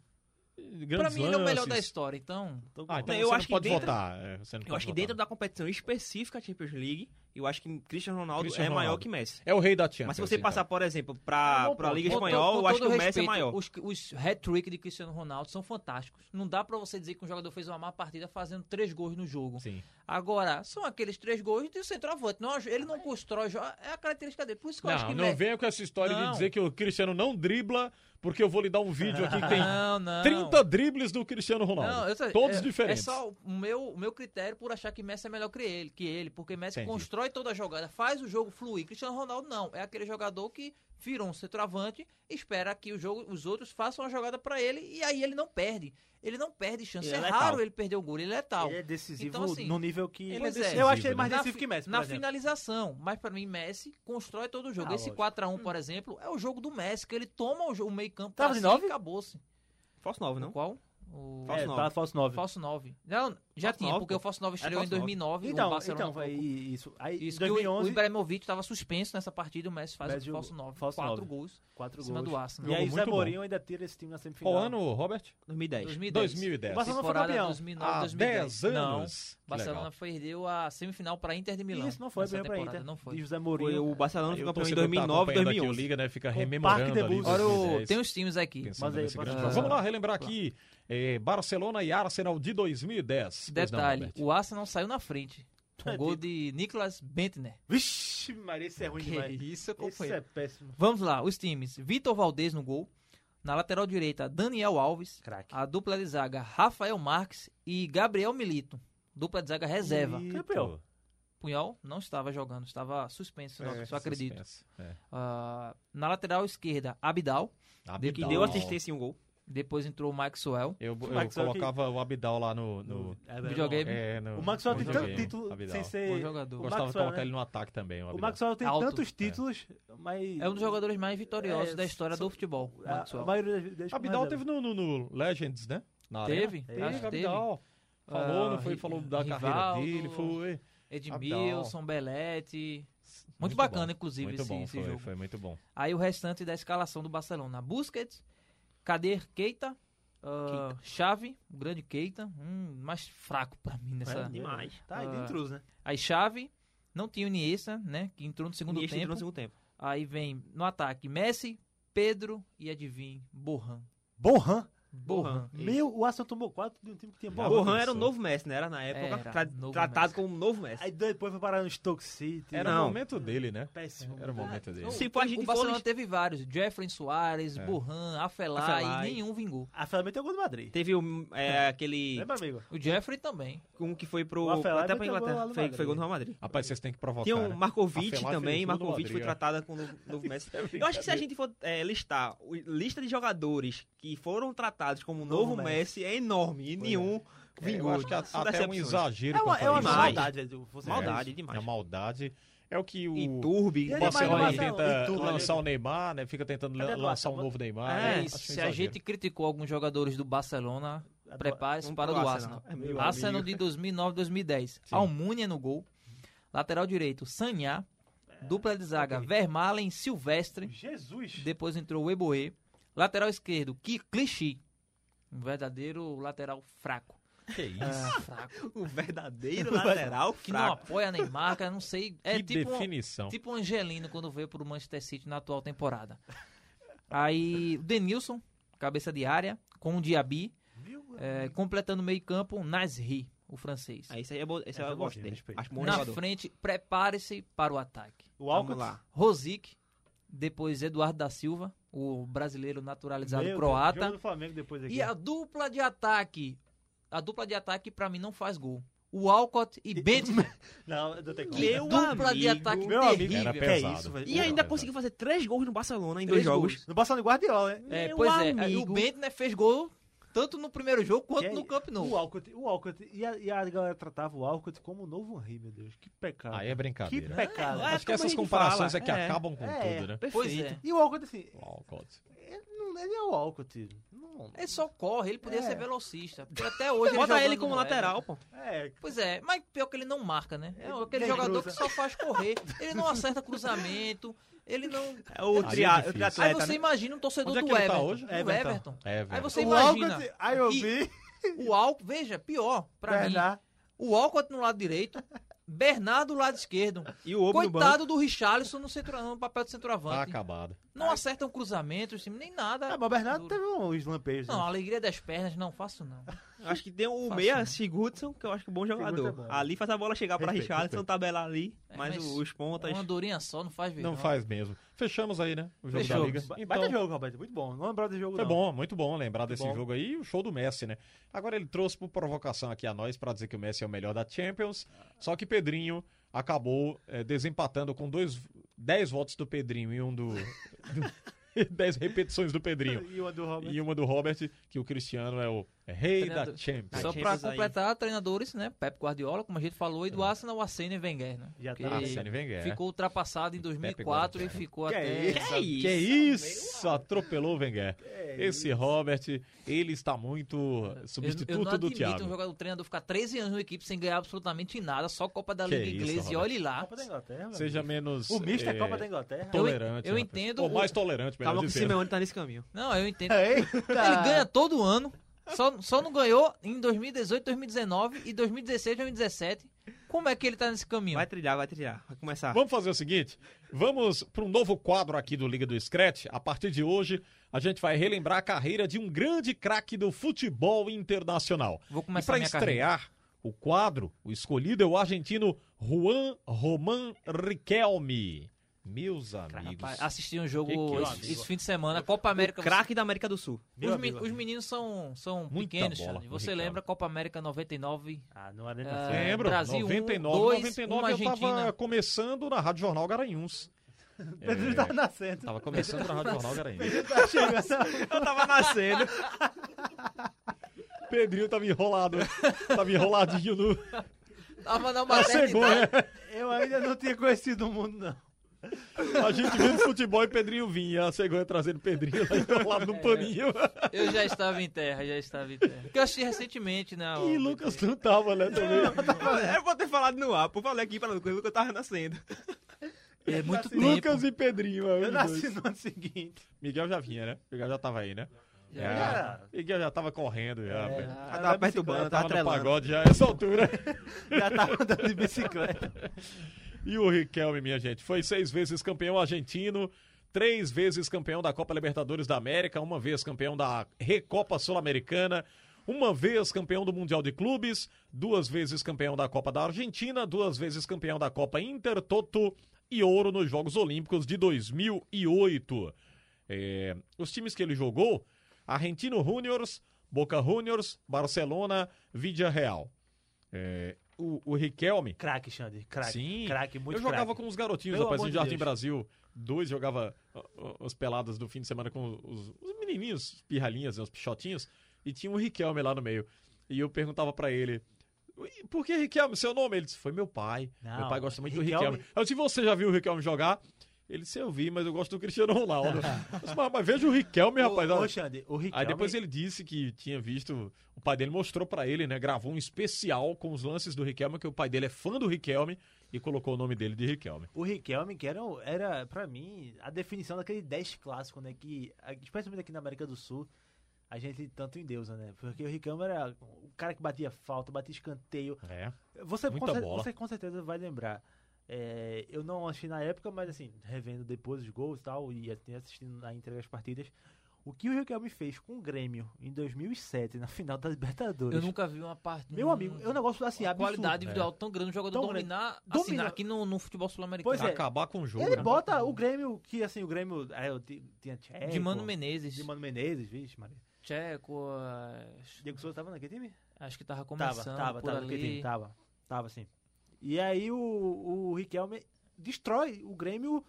de Pra grandes mim, ele é o melhor lances. da história, então. Ah, então Eu você acho não que pode dentro- votar. é, você não Eu pode acho que votar. dentro da competição específica Champions League, eu acho que Cristiano Ronaldo Cristiano é maior Ronaldo. que Messi. É o rei da Champions. Mas se você então. passar, por exemplo, pra ponto. Liga Espanhola, to- eu acho que o Messi é maior. Os, os hat-trick de Cristiano Ronaldo são fantásticos. Não dá pra você dizer que um jogador fez uma má partida fazendo três gols no jogo. Sim. Agora, são aqueles três gols de centroavante. Não, ele não constrói, é a característica dele. Por isso que eu acho Não, que não Me- venha com essa história de Não. dizer que o Cristiano não dribla, porque eu vou lhe dar um vídeo aqui que tem Não, não. 30 dribles do Cristiano Ronaldo. Não, sei, todos é, diferentes. É só o meu, o meu critério por achar que Messi é melhor que ele, que ele porque Messi Entendi. constrói toda a jogada, faz o jogo fluir. Cristiano Ronaldo não, é aquele jogador que virou um centroavante, espera que o jogo, os outros façam a jogada pra ele e aí ele não perde. Ele não perde chance. Ele é é raro ele perder o gol, ele é letal. Ele é decisivo Então, assim, no nível que. ele é é. decisivo, eu achei ele né? mais na, decisivo fi- que Messi. por na exemplo. finalização, mas pra mim Messi constrói todo o jogo. Ah, Esse lógico. 4 a 1, por exemplo, é o jogo do Messi, que ele toma o, meio-campo de si nove? e acabou-se. Falso 9, não? Qual? O Falso É, nove. tá falso 9. Falso 9. Não, já Falso tinha, nove, porque pô. o Falso 9 estreou falso em 2009. Então, o Barcelona então, foi isso. Aí, Isso em que o, o 2011, Ibrahimovic estava suspenso nessa partida, o Messi faz o falso 9. falso quatro nove. gols quatro em cima gols. do Arsenal. E aí, bom. Mourinho ainda tira esse time na semifinal. Qual ano, Robert? 2010. 2010. 2010. O Barcelona foi campeão. 2009, Há 2010. 10 Não, anos. Que Barcelona perdeu a semifinal para Inter de Milão. Isso não foi bem temporada, Inter. Não foi. De José Foi Mourinho. o Barcelona o campeão em torcedor tá 2009, acompanhando aqui 2011. o Liga, né? Fica rememorando Parque de ali. Bus. Agora o- 2010, tem os times aqui. Vamos lá, relembrar aqui. Barcelona e Arsenal de 2010. Pois não, Detalhe, Robert? o Arsenal saiu na frente. Com É, gol de Nicolas Bentner. Vixe, Maria, esse é ruim Que demais. isso, companheiro. é péssimo. Vamos lá, os times. Vitor Valdez no gol. Na lateral direita, Daniel Alves. Craque. A dupla de zaga, Rafael Marques e Gabriel Milito. Dupla de zaga reserva. Pior? Punhal não estava jogando, estava suspenso, não, É, só acredito. É. Ah, na lateral esquerda, Abidal. Abidal. Que deu assistência em um gol. Depois entrou o Maxwell. Eu, eu Maxwell que- colocava o Abidal lá no. no É, Videogame. é, no O Maxwell tem tanto título Abidal. sem Bom ser. jogador. O Gostava de Maxwell, colocar né? ele no ataque também. O O Abidal. Maxwell tem Alto. tantos títulos, mas. É um dos jogadores mais vitoriosos É, da história são- do futebol. o A, a Maxwell. maioria das. Abidal teve no, no- no Legends, né? Na Teve, arena. acho que teve. Abidal. Falou, Ah, não foi? Falou da Rivaldo, carreira dele, foi. Edmilson, Belete. Muito, Muito bacana, bom, inclusive, Muito esse, bom, esse foi, jogo. foi muito bom. Aí o restante da escalação do Barcelona. Busquets, Kader Keita, ah, Xavi, o grande Keita, um mais fraco pra mim nessa. É, demais. Tá aí Ah, de intruso, né? Aí Xavi, não tinha o Iniesta, né, que entrou no segundo Iniesta entrou tempo. no segundo tempo. Aí vem no ataque Messi, Pedro e adivinhe, Borran. Borran. Borran. Meu, o Arsenal tomou 4 de um time que tinha Borran. Borran era o novo Messi, né? Era na época Era, tra- novo tratado Messi. como novo Messi. Aí depois foi parar no Stoke City. Era Não. o momento dele, né? Péssimo. Era o momento dele. Se for a gente o Barcelona list- teve vários, Jeffrey Soares, É. Borran, Afelai, Afelai. e nenhum vingou. A Flamengo tem o gol do Madrid. Teve o, é, aquele. Lembra, amigo? O Jeffrey também. Um que foi pro. O Afelai até pra meteu Inglaterra. Foi, foi gol no Real Madrid. Rapaz, vocês têm que provocar. Tinha o né? Markovic Afelai também. Markovic foi ó. tratada com o novo, Messi. é Eu acho que se a gente for é, listar lista de jogadores que foram tratados como novo, Novo Messi, é enorme. E nenhum É, vingou. Eu acho que a- até um exagero. É uma, é uma maldade. Você Maldade é demais. É maldade. É o que o, o é Barcelona Marcelo, tenta e tudo, lançar né? o Neymar, né? Fica tentando lançar um novo Neymar. É, né? Acho um se a gente criticou alguns jogadores do Barcelona, prepare-se para o do Arsenal. Arsenal. É meu Arsenal amigo. de 2009 2010. Sim. Almunia no gol. Lateral direito, Sanhá. Dupla de zaga, ok. Vermaelen, Silvestre. Jesus. Depois entrou o Eboe. Lateral esquerdo, Clichy. Um verdadeiro lateral fraco. Que isso? Ah, fraco. O verdadeiro lateral Que não fraco. apoia Neymar, cara, não sei. É que tipo, um- definição. tipo o Angelino quando veio pro Manchester City na atual temporada. Aí o Denilson, cabeça de área, com o Diaby. É, completando o meio campo, Nasri, o francês. Ah, esse aí é bom, esse Esse aí eu gosto gostei, dele. Acho bom Na jogador. frente, prepare-se para o ataque. O Vamos Alcott. lá. Rosic, depois Eduardo da Silva, o brasileiro naturalizado Meu croata. Flamengo depois aqui. E a dupla de ataque, a dupla de ataque pra mim não faz gol. O Alcott e Bentley. Não, não tem como. Que Meu dupla de amigo, ataque meu amigo, terrível. Era Que pesado. é isso, velho? E ainda Não, conseguiu fazer três gols no Barcelona em Três dois jogos. gols. No Barcelona de Guardiola, né? É, Meu pois é. amigo. O Bentley fez gol tanto no primeiro jogo quanto Que é- no Camp Nou. O Alcott, o Alcott e, a, e a galera tratava o Alcott como o novo Henry, meu Deus. Que pecado. Aí é que brincadeira. pecado. É, Acho que a essas comparações fala, é que é. acabam com É. tudo, né? Pois Perfeito. é. E o Alcott, assim, O Alcott. ele, não- ele é o Alcott. Não, Ele só corre, ele podia É. ser velocista. Porque até hoje Bota jogando ele como lateral, pô. é, Pois é, mas pior que ele não marca, né? É aquele jogador cruza. que só faz correr. Ele não acerta cruzamento. Ele não. É o, Aí é tria, o triatleta, Aí você né? imagina um torcedor Onde é do tá Everton. hoje? do Everton. Everton. É, Aí você o imagina. Alcott, aí eu vi, O Alcott, veja, pior pra mim. Bernard, O Alcott no lado direito, Bernardo no lado esquerdo. E o. Coitado do Richarlison no, centro, no papel de Tá centroavante. acabado. não acertam cruzamentos, nem nada. Ah, mas o Bernardo Duro. teve uns lampejos. Não, né? a alegria das pernas, não faço não. Acho que tem o Fácil, meia né? Sigurdsson, que eu acho que é um bom Sigurdsson jogador. é bom. Ali faz a bola chegar pra Respeito, Richarlison, tabelar ali, É, mas, mas os pontas... Uma andorinha só não faz ver. Não faz mesmo. Fechamos aí, né? O jogo Fechou. da Liga. Então, Baita jogo, Roberto. Muito bom. Não lembrava desse jogo, Foi não. bom, muito bom lembrar desse bom. jogo aí e o show do Messi, né? Agora ele trouxe por provocação aqui a nós pra dizer que o Messi é o melhor da Champions, só que Pedrinho acabou eh, desempatando com dois, 10 votos do Pedrinho e um do. do 10 repetições do Pedrinho. E o do Robert. E uma do Robert, que o Cristiano é o rei da. Champions. Só pra aí. completar, treinadores, né? Pep Guardiola, como a gente falou, e É. do Arsenal, o Arsene Wenger, né? Já Que tá. Arsene Wenger. Ficou ultrapassado em 2004 e ficou Que até... é isso? Que Que é isso? Atropelou o Wenger. É Esse Robert, ele está muito Eu, eu substituto não do Thiago. um jogador um treinador ficar 13 anos na equipe sem ganhar absolutamente nada, só Copa da Que Liga isso, Inglesa e olhe lá. Copa da Inglaterra, Seja amigo. menos. O Mister eh, Copa da Inglaterra. Tolerante. eu entendo Ou o- mais tolerante, melhor Calma que o. Simeone tá nesse caminho. Não, eu entendo. Ele ganha todo ano, só, só não ganhou em 2018, 2019 e 2016, 2017. Como é que ele tá nesse caminho? Vai trilhar, vai trilhar. Vai começar. Vamos fazer o seguinte: vamos para um novo quadro aqui do Liga do Scratch. A partir de hoje, a gente vai relembrar a carreira de um grande craque do futebol internacional. Vou E começar para minha carreira. estrear o quadro, o escolhido é o argentino Juan Román Riquelme. Meus amigos. Rapaz, assisti um jogo Que que é, esse, amigo? esse fim de semana, Copa América. Craque da América do Sul. Os, me- os meninos são, são Muita pequenos, bola, Você Ricardo. lembra Copa América 99? Ah, não era Ah, é, Lembro, Brasil, um, 99, dois, 99 uma eu tava Argentina. começando na Rádio Jornal Garanhuns. Pedro tá nascendo. Tava começando na Rádio Jornal Garanhuns. Tá. Eu tava nascendo. Pedrinho tava enrolado. tava enroladinho no. Tava na maternidade. Eu ainda não tinha conhecido o mundo, não. A gente vendo futebol e Pedrinho vinha. A cegonha trazendo Pedrinho lá enrolado no paninho. Eu já estava em terra, já estava em terra. Porque eu assisti recentemente, né? E o- Lucas não tava, né, também. Eu vou ter falado no ar. Por falei aqui pra Lucas, Lucas tava nascendo. É muito tempo. Lucas e Pedrinho. é, Eu nasci dois. no ano seguinte. Miguel já vinha, né? Miguel já tava aí, né? Já. É. Miguel já tava correndo, já. É, Já ah, tava perturbando, tava Tava no pagode já essa altura. Já tava andando de bicicleta. E o Riquelme, minha gente, foi seis vezes campeão argentino, três vezes campeão da Copa Libertadores da América, uma vez campeão da Recopa Sul-Americana, uma vez campeão do Mundial de Clubes, duas vezes campeão da Copa da Argentina, duas vezes campeão da Copa Intertoto e ouro nos Jogos Olímpicos de 2008. É, os times que ele jogou, Argentino Juniors, Boca Juniors, Barcelona, Vidia Real. É, o, o Riquelme, Craque, Xande. Craque. Sim. Craque, muito eu jogava craque. com os garotinhos, Pelo rapaz, em de Jardim Deus. Brasil. Dois jogava as peladas do fim de semana com os, os menininhos, os pirralhinhas, né, os pichotinhos, e tinha o Riquelme lá no meio. E eu perguntava pra ele, "Ui, por que Riquelme, seu nome? Ele disse, foi meu pai. Não, meu pai gosta muito do Riquelme- Riquelme. Eu disse, você já viu o Riquelme jogar? Ele disse, eu vi, mas eu gosto do Cristiano Ronaldo. Disse, mas, mas veja o Riquelme, rapaz. Ô, olha." ô, Xande, o Riquelme... Aí depois ele disse que tinha visto, o pai dele mostrou pra ele, né? Gravou um especial com os lances do Riquelme, que o pai dele é fã do Riquelme e colocou o nome dele de Riquelme. O Riquelme, que era, era, pra mim, a definição daquele 10 clássico, né? Que, especialmente aqui na América do Sul, a gente tanto em Deus, né? Porque o Riquelme era o cara que batia falta, batia escanteio. É. Você, Muita com, bola. você com certeza vai lembrar. É, eu não achei na época, mas assim, revendo depois os gols e tal, e até assistindo na entrega das partidas, o que o Riquelme fez com o Grêmio em 2007, na final da Libertadores. Eu nunca vi uma parte. Meu amigo, é um negócio assim, absurdo. qualidade individual tão grande, um jogador Tão grande. dominar, assim, Domina- aqui no, no futebol sul-americano. Pois é. Acabar com o jogo, Ele né? bota o Grêmio, que assim, o Grêmio é, tinha Tcheco. De Mano Menezes. De Mano Menezes, vixe, Maria. Tcheco. Diego Souza tava naquele time? Acho que tava Tava, começando tava, por tava, naquele ali. time, tava, tava sim. E aí o, o Riquelme destrói o Grêmio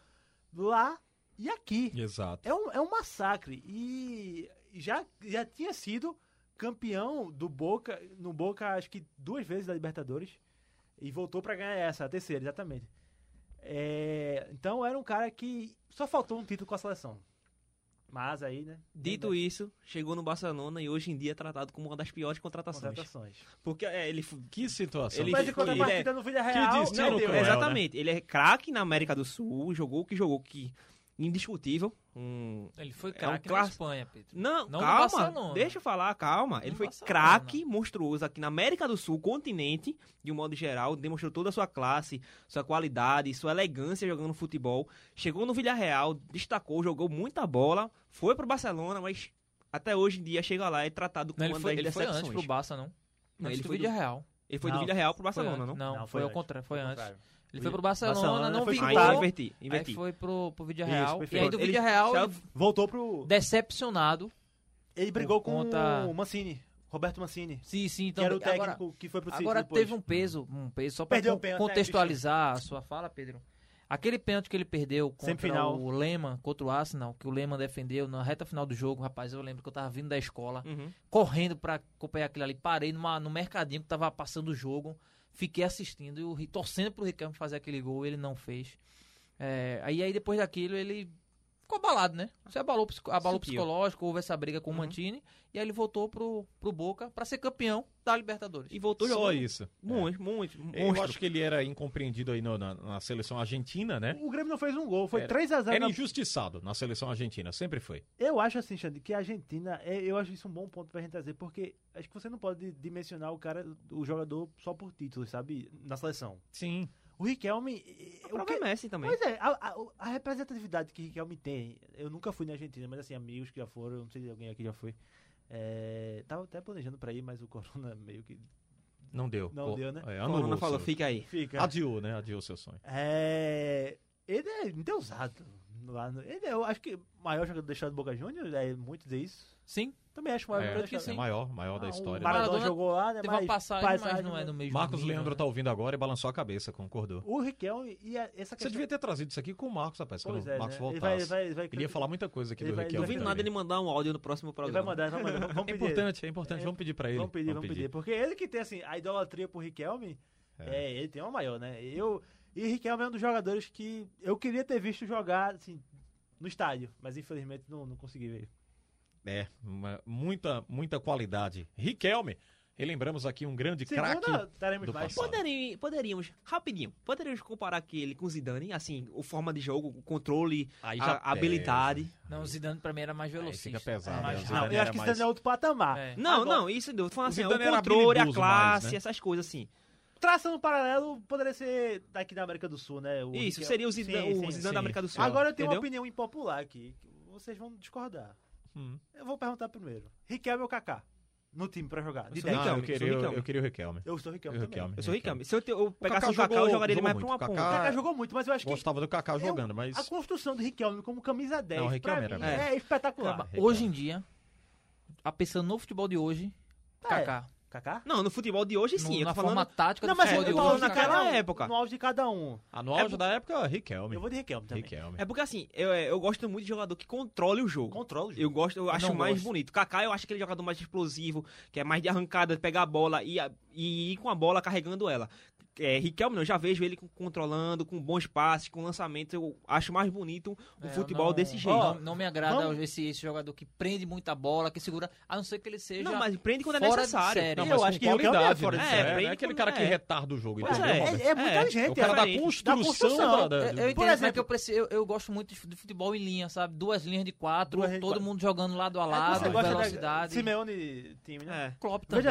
lá e aqui. Exato. É um, é um massacre. E já, já tinha sido campeão do Boca, no Boca, acho que duas vezes da Libertadores. E voltou pra ganhar essa, a terceira, exatamente. É, então era um cara que só faltou um título com a seleção. Mas aí, né? Dito isso, chegou no Barcelona e hoje em dia é tratado como uma das piores contratações. contratações. Porque é, ele Que situação. Ele- Mas em foi- contrapartida no Vídeo Real, destino não, deu. né? exatamente, ele é craque na América do Sul, jogou o que jogou que indiscutível. Um, Ele foi É um craque na. Espanha, Pedro. Não, Não calma, Barcelona. deixa eu falar, calma. Ele foi Barcelona. craque monstruoso aqui na América do Sul, continente, de um modo geral, demonstrou toda a sua classe, sua qualidade, sua elegância jogando futebol. Chegou no Villarreal, destacou, jogou muita bola, foi pro Barcelona, mas até hoje em dia chega lá e é tratado como Não, ele uma foi, ele foi antes pro Barça, não? Não, antes ele do foi do- Vídeo Real. Ele foi Não, do Villarreal pro Foi Barcelona, não? Não, foi, ao antes, contrário, foi ao antes. Ele foi pro Barcelona Barcelona, não foi vingou. Aí chutado. inverti, Aí inverti. foi pro, pro Vídeo Isso, Real. perfeito. E aí do Vídeo Real, Voltou pro. decepcionado. Ele brigou com conta- o Mancini, Roberto Mancini. Sim, sim. Que Então, era o técnico agora, que foi pro City agora depois. teve um peso, um peso. Só pra con- pênalti, contextualizar a sua fala, Pedro. Aquele pênalti que ele perdeu contra Semifinal. o Lehmann, contra o Arsenal, que o Lehmann defendeu na reta final do jogo, rapaz, eu lembro que eu tava vindo da escola, Uhum. correndo pra acompanhar aquilo ali, parei numa, no mercadinho que tava passando o jogo, fiquei assistindo e torcendo pro Ricardo fazer aquele gol, ele não fez. É, aí, aí depois daquilo ele ficou abalado, né? Você abalou, abalou psicológico, houve essa briga com o Uhum. Mantini, e aí ele voltou pro, pro Boca pra ser campeão da Libertadores. E voltou Só jogando isso. muito, muito, Eu monstro. acho que ele era incompreendido aí no- na, na seleção argentina, né? O Grêmio não fez um gol, foi Era- 3x0. Era na- injustiçado na seleção argentina, sempre foi. Eu acho assim, Xande, que a Argentina, é- eu acho isso um bom ponto pra gente trazer, porque acho que você não pode dimensionar o cara, o jogador só por títulos, sabe? Na seleção. Sim. O Riquelme. O O próprio que, Messi também. Pois é, a, a- a representatividade que o Riquelme tem, eu nunca fui na Argentina, mas assim, amigos que já foram, não sei se alguém aqui já foi. É, tava até planejando pra ir, mas o Corona meio que Não deu. Não Pô, deu, né? É, O anulou Corona falou, seu- fica aí. fica. Adiou, né? Adiou o seu sonho. É, ele é endeusado. Lá no, ele é, eu acho que o maior jogador deixado do Boca Juniors, é muito dizer isso. Sim, Também acho o maior É, que deixado. é maior, maior da Ah, história. O? Maradona, Maradona jogou lá, né? teve uma mas passagem, mas não é no mesmo Marcos nível, Leandro né? tá ouvindo agora e balançou a cabeça, concordou. O Riquelme e a- essa Você questão... devia ter trazido isso aqui com o Marcos, rapaz, quando Pois o é, Marcos né? Ele voltasse. vai, vai, vai, Ele ia falar muita coisa aqui Ele do vai- Riquelme. ele vai- Duvido nada ele mandar um áudio no próximo Ele programa. vai mandar, vai mandar. Vamos É importante, é importante. É, Vamos pedir pra ele. Vamos pedir, vamos pedir. Porque ele que tem, assim, a idolatria por Riquelme, é. ele tem uma maior, né? Eu, e Riquelme é um dos jogadores que eu queria ter visto jogar, assim, no estádio, mas infelizmente não, não consegui ver. É, uma- muita, muita qualidade. Riquelme, relembramos aqui um grande craque. Do mais. Poderi- poderíamos, rapidinho, poderíamos comparar aquele com o Zidane, assim, o forma de jogo, o controle, Aí a, já a habilidade. Não, o Zidane pra mim era mais Aí velocista. fica pesado, É, mais? O. Não, eu acho que mais- Zidane é outro patamar. É. Não, Agora- não, isso eu tô falando O assim, é o era controle, a classe, mais, né? essas coisas assim. Traçando um paralelo, poderia ser daqui da América do Sul, né? O Isso, seria o Zidane, Sim, o Zidane sim. da América do Sul. Agora eu tenho uma entendeu? opinião impopular aqui, que vocês vão discordar. Hum. Eu vou perguntar primeiro. Riquelme ou Kaká? No time pra jogar? De sou 10? Não, Riquelme, eu queria, eu, Riquelme. eu queria o Riquelme. Eu sou Riquelme Eu. Riquelme. Eu sou Riquelme. Se eu, te- eu pegasse o Kaká, jogou- eu jogaria ele mais pra muito. uma Kaká- ponta. Kaká jogou muito, mas eu acho que Gostava do Kaká jogando, mas. a construção do Riquelme como camisa 10 Não, o pra Riquelme mim era é, melhor. espetacular. Hoje em dia, a pensando no futebol de hoje, É. Kaká. Kaká? Não, no futebol de hoje No- sim, eu na tô falando... forma tática Não, do mas É, futebol eu de hoje, falando naquela naquela época. época. No auge de cada um. Ah, no auge da época, Riquelme. Eu vou de Riquelme também. Riquelme. É porque assim, eu, eu gosto muito de jogador que controle o jogo. Controla o jogo. Eu gosto, eu acho não mais gosto. bonito. Kaká, eu acho aquele jogador mais explosivo, que é mais de arrancada, de pegar a bola e, e ir com a bola carregando ela. É, Riquelme, não, eu já vejo ele controlando, com bons passes, com lançamento. Eu acho mais bonito o É, futebol não- desse jeito. Não, não me agrada Vamos- esse, esse jogador que prende muita bola, que segura, a não ser que ele seja não, mas prende quando é necessário. série. Não, Eu acho que o Riquelme é qualidade, fora né? de É, série. não é Prende aquele cara que é. retarda o jogo, Pois entendeu? é. É, é muita É, gente. O cara é. da diferente. construção, Da construção. da- Eu, da- eu entendo, Por mas exemplo- que eu, preciso, eu, eu gosto muito de futebol em linha, sabe? Duas linhas de quatro, Duas todo mundo jogando lado a É, lado, velocidade. Simeone time, né? É. Klopp também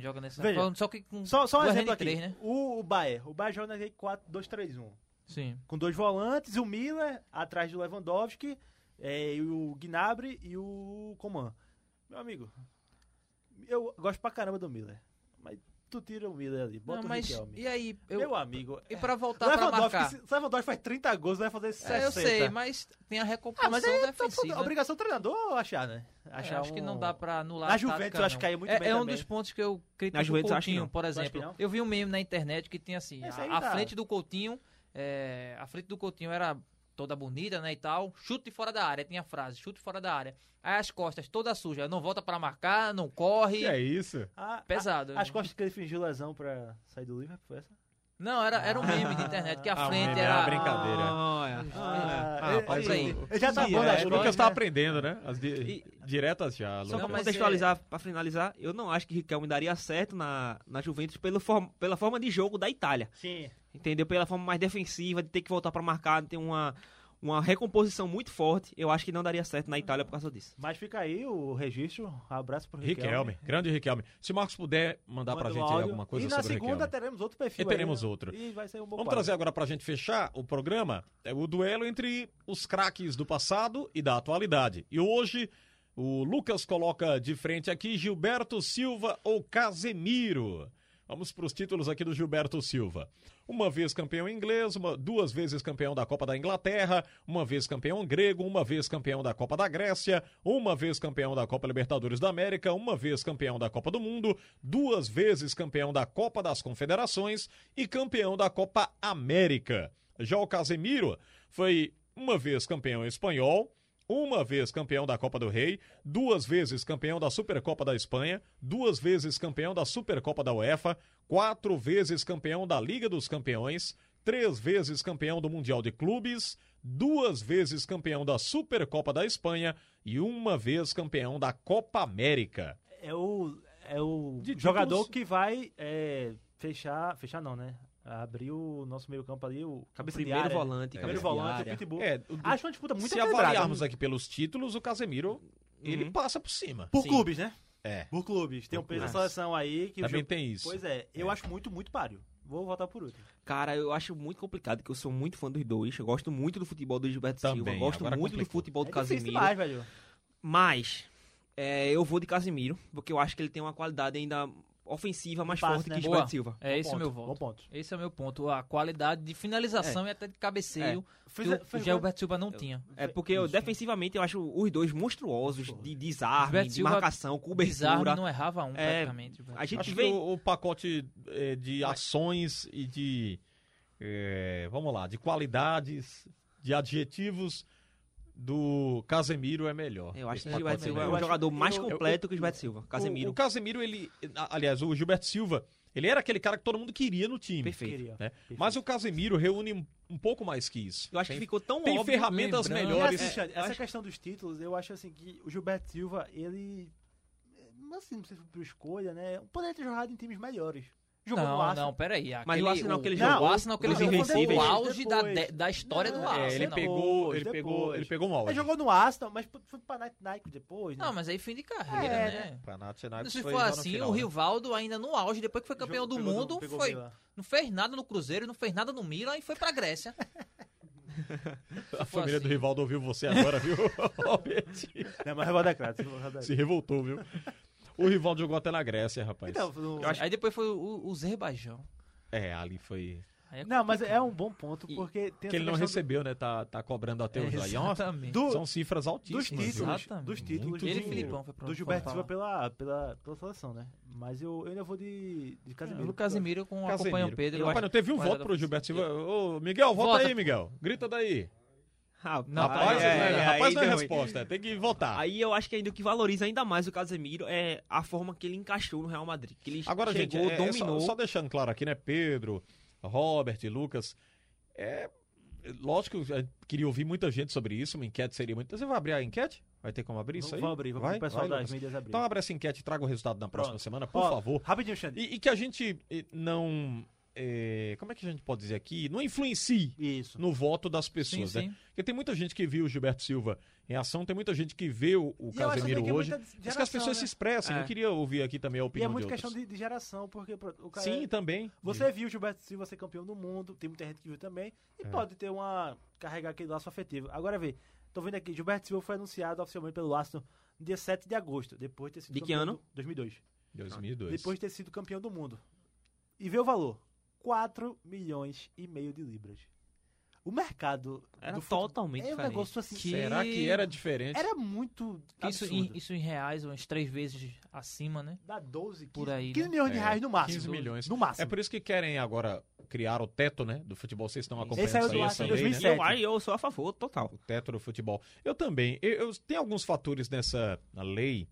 joga forma, só que com Só, um exemplo aqui. né? O Bayern. O Bayern joga naquele 4-2-3-1. Sim. Com dois volantes, o Miller atrás do Lewandowski, é, e o Gnabry e o Coman. Meu amigo, eu gosto pra caramba do Miller. Mas tu tira o Miller ali. Bota Não, o mas Riquelme. e aí? Eu, Meu amigo. e pra voltar o pra marcar? se o Lewandowski faz 30 gols, vai fazer 60. É, eu sei, mas tem a Ah, recomposição mas é defensiva. a obrigação do treinador achar, né? É, Achar acho que um- não dá pra anular Na a Juventus tática, eu acho que caiu muito é, bem É um também. dos pontos que eu critico Na o Juventus acho que Coutinho, por que exemplo. Eu vi um meme na internet que tinha assim, a, a tá. frente do Coutinho, é, a frente do Coutinho era toda bonita, né, e tal, chute fora da área, tinha a frase, chute fora da área. Aí as costas toda suja, não volta pra marcar, não corre. Que é isso? Ah, Pesado. a- As costas que ele fingiu lesão pra sair do Liverpool, foi essa? Não, era, era um meme de internet, que a Ah, frente meme era... era brincadeira. Olha. Ah, Ah, ele- rapaz, olha aí. o- ele já tá Sim, bom é, Lucas tá né? aprendendo, né? As di- diretas já, Só pra contextualizar, pra finalizar, eu não acho que Riquelme daria certo na, na Juventus pelo form- pela forma de jogo da Itália. Sim. Entendeu? Pela forma mais defensiva, de ter que voltar pra marcar, de ter uma, uma recomposição muito forte. Eu acho que não daria certo na Itália por causa disso. Mas fica aí o registro. Abraço pro Riquelme. Riquelme, grande Riquelme. Se o Marcos puder mandar pra Manda gente áudio. alguma coisa E na sobre o segunda Riquelme. teremos outro perfil. E teremos aí, né? outro. E vai ser um bom Vamos quadro. trazer agora pra gente fechar o programa é o duelo entre os craques do passado e da atualidade. E hoje o Lucas coloca de frente aqui Gilberto Silva ou Casemiro. Vamos para os títulos aqui do Gilberto Silva. Uma vez campeão inglês, uma- duas vezes campeão da Copa da Inglaterra, uma vez campeão grego, uma vez campeão da Copa da Grécia, uma vez campeão da Copa Libertadores da América, uma vez campeão da Copa do Mundo, duas vezes campeão da Copa das Confederações e campeão da Copa América. Já o Casemiro foi uma vez campeão espanhol, uma vez campeão da Copa do Rei, duas vezes campeão da Supercopa da Espanha, duas vezes campeão da Supercopa da UEFA, quatro vezes campeão da Liga dos Campeões, três vezes campeão do Mundial de Clubes, duas vezes campeão da Supercopa da Espanha e uma vez campeão da Copa América. É o, é o De jogador títulos- que vai é, fechar. Fechar não, né? Abrir o nosso meio-campo ali, o cabeça de Primeiro área. volante, Primeiro cabeça de volante, o área. Pitbull. É, o- Acho uma disputa muito se equilibrada. avaliarmos aqui pelos títulos, o Casemiro ele Uhum. passa por cima. Por Sim. clubes, né? É. Por clubes. Tem um Por peso da seleção aí que o Também jogo- tem isso. Pois é, eu É. acho muito, muito páreo. Vou votar por último. Cara, eu acho muito complicado, porque eu sou muito fã dos dois. Eu gosto muito do futebol do Gilberto Também, Silva. Gosto agora muito do futebol do é Casemiro. demais, velho. Mas é, eu vou de Casemiro, porque eu acho que ele tem uma qualidade ainda ofensiva mais Passe, forte né? que Boa. Gilberto Silva. É esse Bom o meu ponto, voto. Bom ponto. Esse é o meu ponto. A qualidade de finalização e até de cabeceio Fez- que o fez Gilberto Silva não tinha. É porque eu, Isso. defensivamente eu acho os dois monstruosos de desarme, de marcação, cobertura. Desarme não errava um, É, praticamente. A gente Acho que vê o, o pacote eh, de ações e de, eh, vamos lá, de qualidades, de adjetivos do Casemiro é melhor. Eu acho que o Gilberto Silva é é um jogador mais eu- completo que o Gilberto Silva. O, Casemiro. o Casemiro, ele, aliás, o Gilberto Silva, ele era aquele cara que todo mundo queria no time. Perfeito. Né? Perfeito. Mas o Casemiro reúne um, um pouco mais que isso. Eu acho que Tem- ficou tão tem óbvio. ferramentas lembrando- melhores. eu essa acho- questão dos títulos, eu acho assim que o Gilberto Silva, ele. Assim, não sei se foi por escolha, né? Poderia ter jogado em times melhores. Jogou no Não, Arsenal. não, peraí. Mas Aquele, o Arsenal que ele o, jogou, o Arsenal que ele jogou foi o auge da, Depois. de- da história do Não, Arsenal. É, ele pegou, ele Depois. pegou, ele pegou um Ele auge. jogou no Arsenal, mas foi pra Nike, Nike depois, né? Não, mas aí fim de carreira, É, né? Panathinaikos Se foi for no assim, final, o né? Rivaldo ainda no auge, depois que foi campeão Jogou- do pegou mundo, pegou foi, não fez nada no Cruzeiro, não fez nada no Milan e foi pra Grécia. A família do assim. Rivaldo ouviu você agora, viu? Não, mas Rivaldo é é Se revoltou, viu? O Rivaldo jogou até na Grécia, rapaz. Então, no- Aí depois foi o, o Azerbaijão. É, ali foi. É Não, mas é um bom ponto, porque tem Que ele não recebeu, né? Tá, tá cobrando até É, hoje. Exatamente. do- São cifras dos altíssimas. viu? títulos, Exatamente. dos títulos Ele e do, Filipão foi pra do Gilberto Silva pela, pela, pela seleção, né? Mas eu, eu ainda vou de, de Casemiro. O Casemiro com acompanha o Pedro. Rapaz, não teve um voto pro Gilberto Silva. Ô, Miguel, Vota. aí, Miguel. Grita daí. Rapaz, Não, rapaz, é, né? é, rapaz não é resposta. Tem que votar. Aí eu acho que ainda o que valoriza ainda mais o Casemiro é a forma que ele encaixou no Real Madrid. Que ele Agora, gente, chegou, é, é dominou. só, só deixando claro aqui, né? Pedro, Robert, Lucas. É. Lógico, eu queria ouvir muita gente sobre isso. Uma enquete seria muito. Você vai abrir a enquete? Vai ter como abrir isso aí? Vamos abrir, vamos vai, o pessoal vai, das mídias abrir. Então abre essa enquete e traga o resultado na próxima Pronto. semana, por Ó, favor. Rapidinho, Xande. E, e que a gente não. Eh, como é que a gente pode dizer aqui? Não influencie Isso. no voto das Sim, pessoas, né? sim. Porque tem muita gente que viu o Gilberto Silva em ação, tem muita gente que vê o, o E Casemiro é hoje. muita Mas que as geração, pessoas né? se expressem. É. Eu queria ouvir aqui também a E opinião é muito de questão de, de geração, porque o cara. Sim, também. Você viu o Gilberto Silva ser campeão do mundo, tem muita gente que viu também, e É. pode ter uma. carregar aquele laço afetivo. Agora vê, tô vendo aqui, Gilberto Silva foi anunciado oficialmente pelo Arsenal no dia 7 de agosto, depois de ter sido De que ano? do- 2002. 2002. Depois de ter sido campeão do mundo. e vê o valor: 4 milhões e meio de libras. O mercado Era totalmente é um diferente. negócio assim. Que- Será que era diferente? Era muito Isso em, isso em reais, umas três vezes acima, né? Dá 12, 15, Por aí, 15 né? milhões de É, reais no máximo. 15 milhões. No máximo. É por isso que querem agora criar o teto, né, do futebol. Vocês estão acompanhando Esse isso do aí, essa lei, né? 2007. Eu, aí eu sou a favor, total. O teto do futebol. Eu também. Eu, eu- tem alguns fatores nessa na lei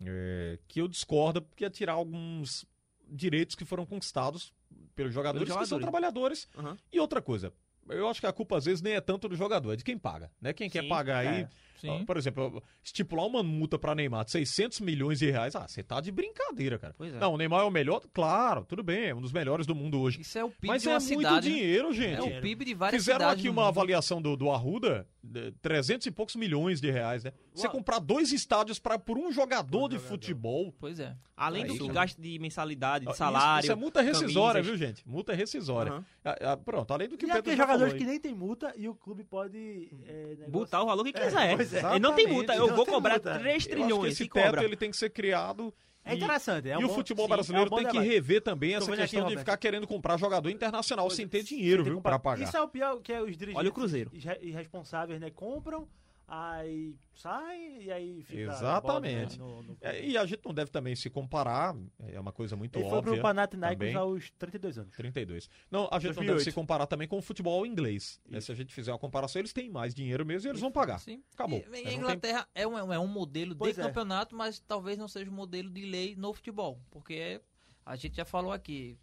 é, que eu discordo, porque ia tirar alguns direitos que foram conquistados pelos jogadores, que são jogadores. trabalhadores. Aham. E outra coisa, eu acho que a culpa às vezes nem é tanto do jogador, é de quem paga. Né? Quem quer Sim, pagar aí. É. Sim. Por exemplo, estipular uma multa pra Neymar de 600 milhões de reais. Ah, você tá de brincadeira, cara. Pois é. Não, o Neymar é o melhor? Claro, tudo bem, é um dos melhores do mundo hoje. Isso é o PIB Mas de é uma muito cidade. né? dinheiro, gente. É o PIB de várias Fizeram cidades. aqui uma mundo. avaliação do, do Arruda, de 300 e poucos milhões de reais, né? Você Uau. comprar dois estádios pra, por um jogador de jogador. futebol. Pois é. Além do Aí, que cara. gasto de mensalidade, de isso- salário. Isso, é multa rescisória, camisas. viu, gente? Multa rescisória. Aham. Ah, ah, pronto, além do que E o Pedro já jogadores falou que nem tem multa e o clube pode. É, negócio- Botar o valor que É, quiser. Pois é. Não tem multa. Eu não vou cobrar multa. 3 Eu acho que trilhões. esse teto cobra. ele tem que ser criado. É e- interessante. É um e o bom- futebol sim, é um brasileiro tem que debate. rever também essa questão aqui, de Roberto. ficar querendo comprar jogador internacional sem ter Você dinheiro, tem que viu, pra pagar. Isso é o pior, que é os dirigentes Olha o Cruzeiro. irre- irresponsáveis, né? Compram, aí saem e aí fica. Exatamente. no- no- É, e a gente não deve também se comparar, é uma coisa muito Ele foi óbvia. pro Panathinaikos também. aos 32 anos. 32. Não, a gente não 2008. deve se comparar também com o futebol inglês. né? Se a gente fizer uma comparação, eles têm mais dinheiro mesmo e eles vão pagar. Sim. Acabou. E, Não a tem- Inglaterra é, um, é um modelo Pois de é. campeonato, mas talvez não seja um modelo de lei no futebol. Porque é- a gente já falou aqui,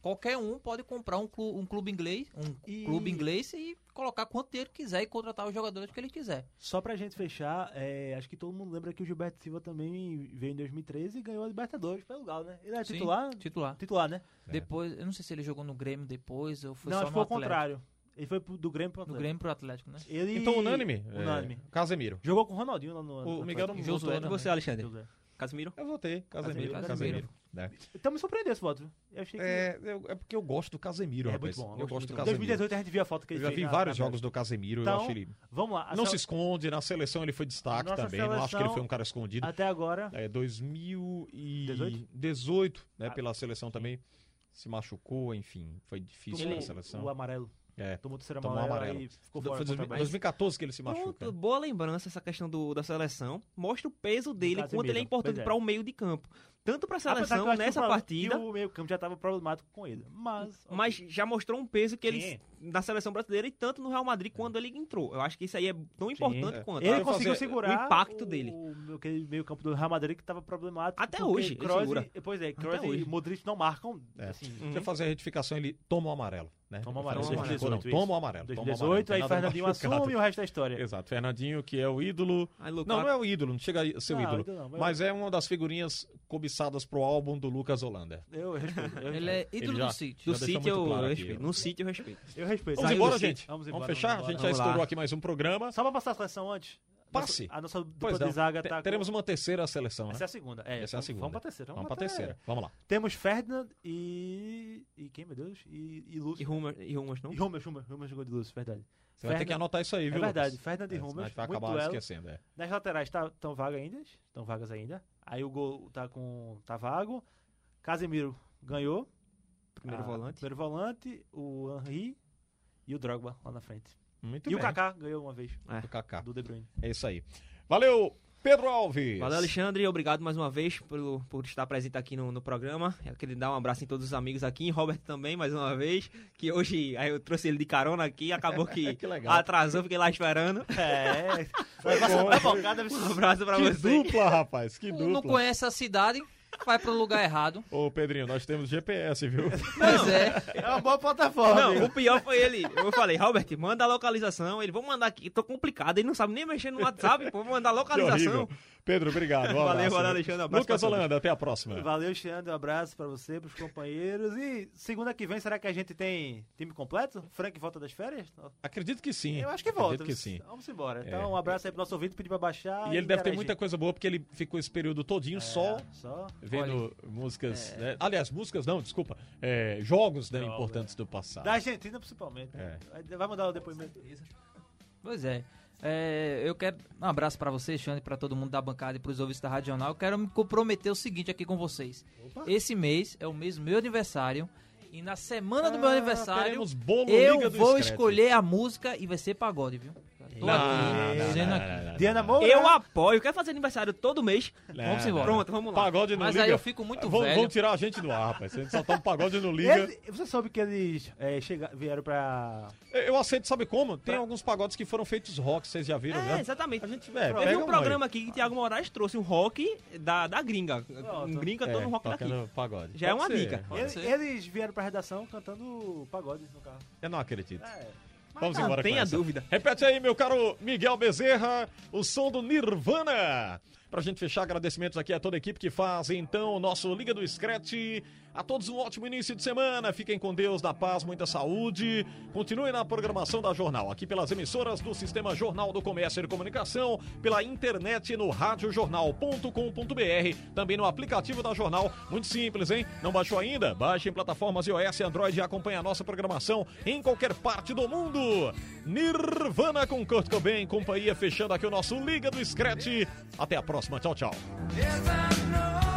qualquer um pode comprar um clube, um clube inglês, um E- clube inglês e colocar quanto dinheiro quiser e contratar os jogadores que ele quiser. Só pra gente fechar, é, acho que todo mundo lembra que o Gilberto Silva também veio em 2013 e ganhou a Libertadores pelo Galo, né? Ele é Sim, titular? Titular. Titular, né? É. Depois, eu não sei se ele jogou no Grêmio depois ou foi não, só acho que no foi o contrário. Ele foi pro- do Grêmio pro No Atlético. Grêmio pro Atlético, né? Ele... Então, unânime? Unânime. É, Casemiro. Jogou com o Ronaldinho lá no O no Miguel não votou, Josué você, Alexandre? Josué. Casimiro? Eu votei. Casemiro. Casemiro, Casemiro. Né? Então me surpreendeu esse voto. Eu achei que... É, eu- é porque eu gosto do Casemiro, É rapaz. muito bom, Eu gosto gosto do muito. Em Casemiro. 2018 a gente viu a foto que Eu ele já fez vi na- vários na jogos do Casemiro, Então, eu acho ele... Vamos lá. Não se esconde, na seleção ele foi destaque Nossa também, não acho que ele seleção- foi um cara escondido. Até agora, É, 2018, né, Ah, pela seleção também, se machucou, enfim, foi difícil tomou na seleção. o amarelo. É. Tomou o terceiro Tomou amarelo, amarelo. aí ficou Foi fora 2000 contra o Bahia. 2014 que ele se machuca. Pronto, boa lembrança essa questão do, da seleção. Mostra o peso dele, Casemiro, quanto ele é importante é. para o meio de campo. Tanto para a seleção nessa partida, que o meio campo já estava problemático com ele. Mas... mas já mostrou um peso que ele Sim. na seleção brasileira e tanto no Real Madrid quando ele entrou. Eu acho que isso aí é tão importante É. quanto. Ele conseguiu segurar o impacto o, dele. O, aquele meio campo do Real Madrid que estava problemático. Até hoje, Kroos segura. e- Pois é, Kroos e Modric não marcam. É. Assim, Deixa eu fazer a retificação, ele toma o amarelo. Né? Toma o amarelo, fala, não, 2018, não, isso. toma o amarelo. toma o amarelo, 2018, não aí Fernandinho machucado. assume o resto da história. Exato, Fernandinho, que é o ídolo. Não, não é o ídolo, não chega a ser o ídolo. Mas é uma das figurinhas cobiçadas pro álbum do Lucas Holanda. Eu respeito. Eu, Ele é ídolo já- do City. do City eu claro respeito. No City eu respeito. eu respeito. Vamos Saiu embora, gente. Vamos, fechar? vamos a gente já estourou aqui mais um programa. Só pra passar a seleção antes. Passe. A nossa dupla Pois de não. zaga tá com- Teremos uma terceira seleção, né? Essa é a segunda. É, Essa é a segunda. Vamos pra terceira. Vamos pra até- terceira. Vamos lá. Temos Ferdinand e... E quem, meu Deus? E, e Lúcio. E Rumors, e Rumors não? E Hummels, Hummels. Hummels jogou de Lúcio, verdade. Você vai ter que anotar isso aí, É viu? verdade, Lucas? Fernand e É, gente vai acabar duelo. esquecendo. É. Nas laterais tá, tão vagas ainda, estão vagas ainda. Aí o gol tá com tá vago. Casemiro ganhou. Primeiro Ah, volante. Primeiro volante, o Henry e o Drogba lá na frente. Muito e bem. o Kaká ganhou uma vez É. O Kaká. do De Bruyne. É isso aí. Valeu, Pedro Alves. Valeu, Alexandre. Obrigado mais uma vez pelo, por estar presente aqui no, no programa. Eu queria dar um abraço em todos os amigos aqui, em Robert também, mais uma vez. Que hoje aí eu trouxe ele de carona aqui, acabou que, Que legal. atrasou, fiquei lá esperando. É, passar uma bocada. Um abraço pra Que você. dupla, rapaz. Que Não dupla. conhece a cidade, vai pro lugar errado. Ô, Pedrinho, nós temos GPS, viu? Pois é. É uma boa plataforma. Não, amigo. o pior foi ele. Eu falei, Robert, manda a localização. Ele, vou mandar aqui. Tô complicado, ele não sabe nem mexer no WhatsApp. Vou mandar a localização. Pedro, obrigado. Um Valeu, abraço, valeu? Alexandre. Um abraço Lucas. Holanda, até a próxima. Valeu, Xandre. Um abraço pra você, pros companheiros. E segunda que vem, será que a gente tem time completo? Frank volta das férias? Acredito que sim. Eu acho que volta. Acredito que sim. Vamos embora. É. Então, um abraço aí pro nosso ouvinte, pedir pra baixar. E ele deve ter interagir. muita coisa boa, porque ele ficou esse período todinho só É, só. Vendo músicas. né? Aliás, músicas não, desculpa. é, jogos né, importantes do passado. Da Argentina, principalmente. É. Vai- Vai mandar o depoimento. Pois é. É, eu quero um abraço pra você, Xande, pra todo mundo da bancada e pros ouvintes da Rádio Jornal. Eu quero me comprometer o seguinte aqui com vocês. Esse mês é o mês do meu aniversário. E na semana do meu Ah, aniversário, eu vou Scratch. escolher a música e vai ser pagode, viu? Tô Não, aqui, não, não, dizendo não, aqui. não, não, Diana Moura. Eu apoio, quero fazer aniversário todo mês. não. Vamos embora. Pronto, vamos lá. Pagode no Mas Liga. aí eu fico muito vão, velho. Vão tirar a gente do ar, rapaz. Vocês só estão pagode no Liga. Ele- você soube que eles é, chega- vieram pra. Eu aceito, sabe como? Tem alguns pagodes que foram feitos rock, vocês já viram, É, né? exatamente. A gente, é, Teve um aí. programa aqui que Thiago Moraes trouxe um rock da, da gringa. Um gringa É, todo um rock daqui. pagode. Já é Pode uma ser, dica. pode Ele- ser. eles vieram pra redação cantando pagode no carro. Eu não acredito. É. Vamos não embora com tenha dúvida. Repete aí, meu caro Miguel Bezerra, o som do Nirvana. Pra gente fechar, agradecimentos aqui a toda a equipe que faz, então, o nosso Liga do Scratch. A todos um ótimo início de semana. Fiquem com Deus, na paz, muita saúde. Continue na programação da Jornal, aqui pelas emissoras do Sistema Jornal do Comércio e Comunicação, pela internet no radiojornal.com.br, também no aplicativo da Jornal. Muito simples, hein? Não baixou ainda? Baixe em plataformas iOS e Android e acompanhe a nossa programação em qualquer parte do mundo. Nirvana com Kurt Cobain, companhia fechando aqui o nosso Liga do Scratch. Até a próxima, prossima. Ciao, ciao. Yes,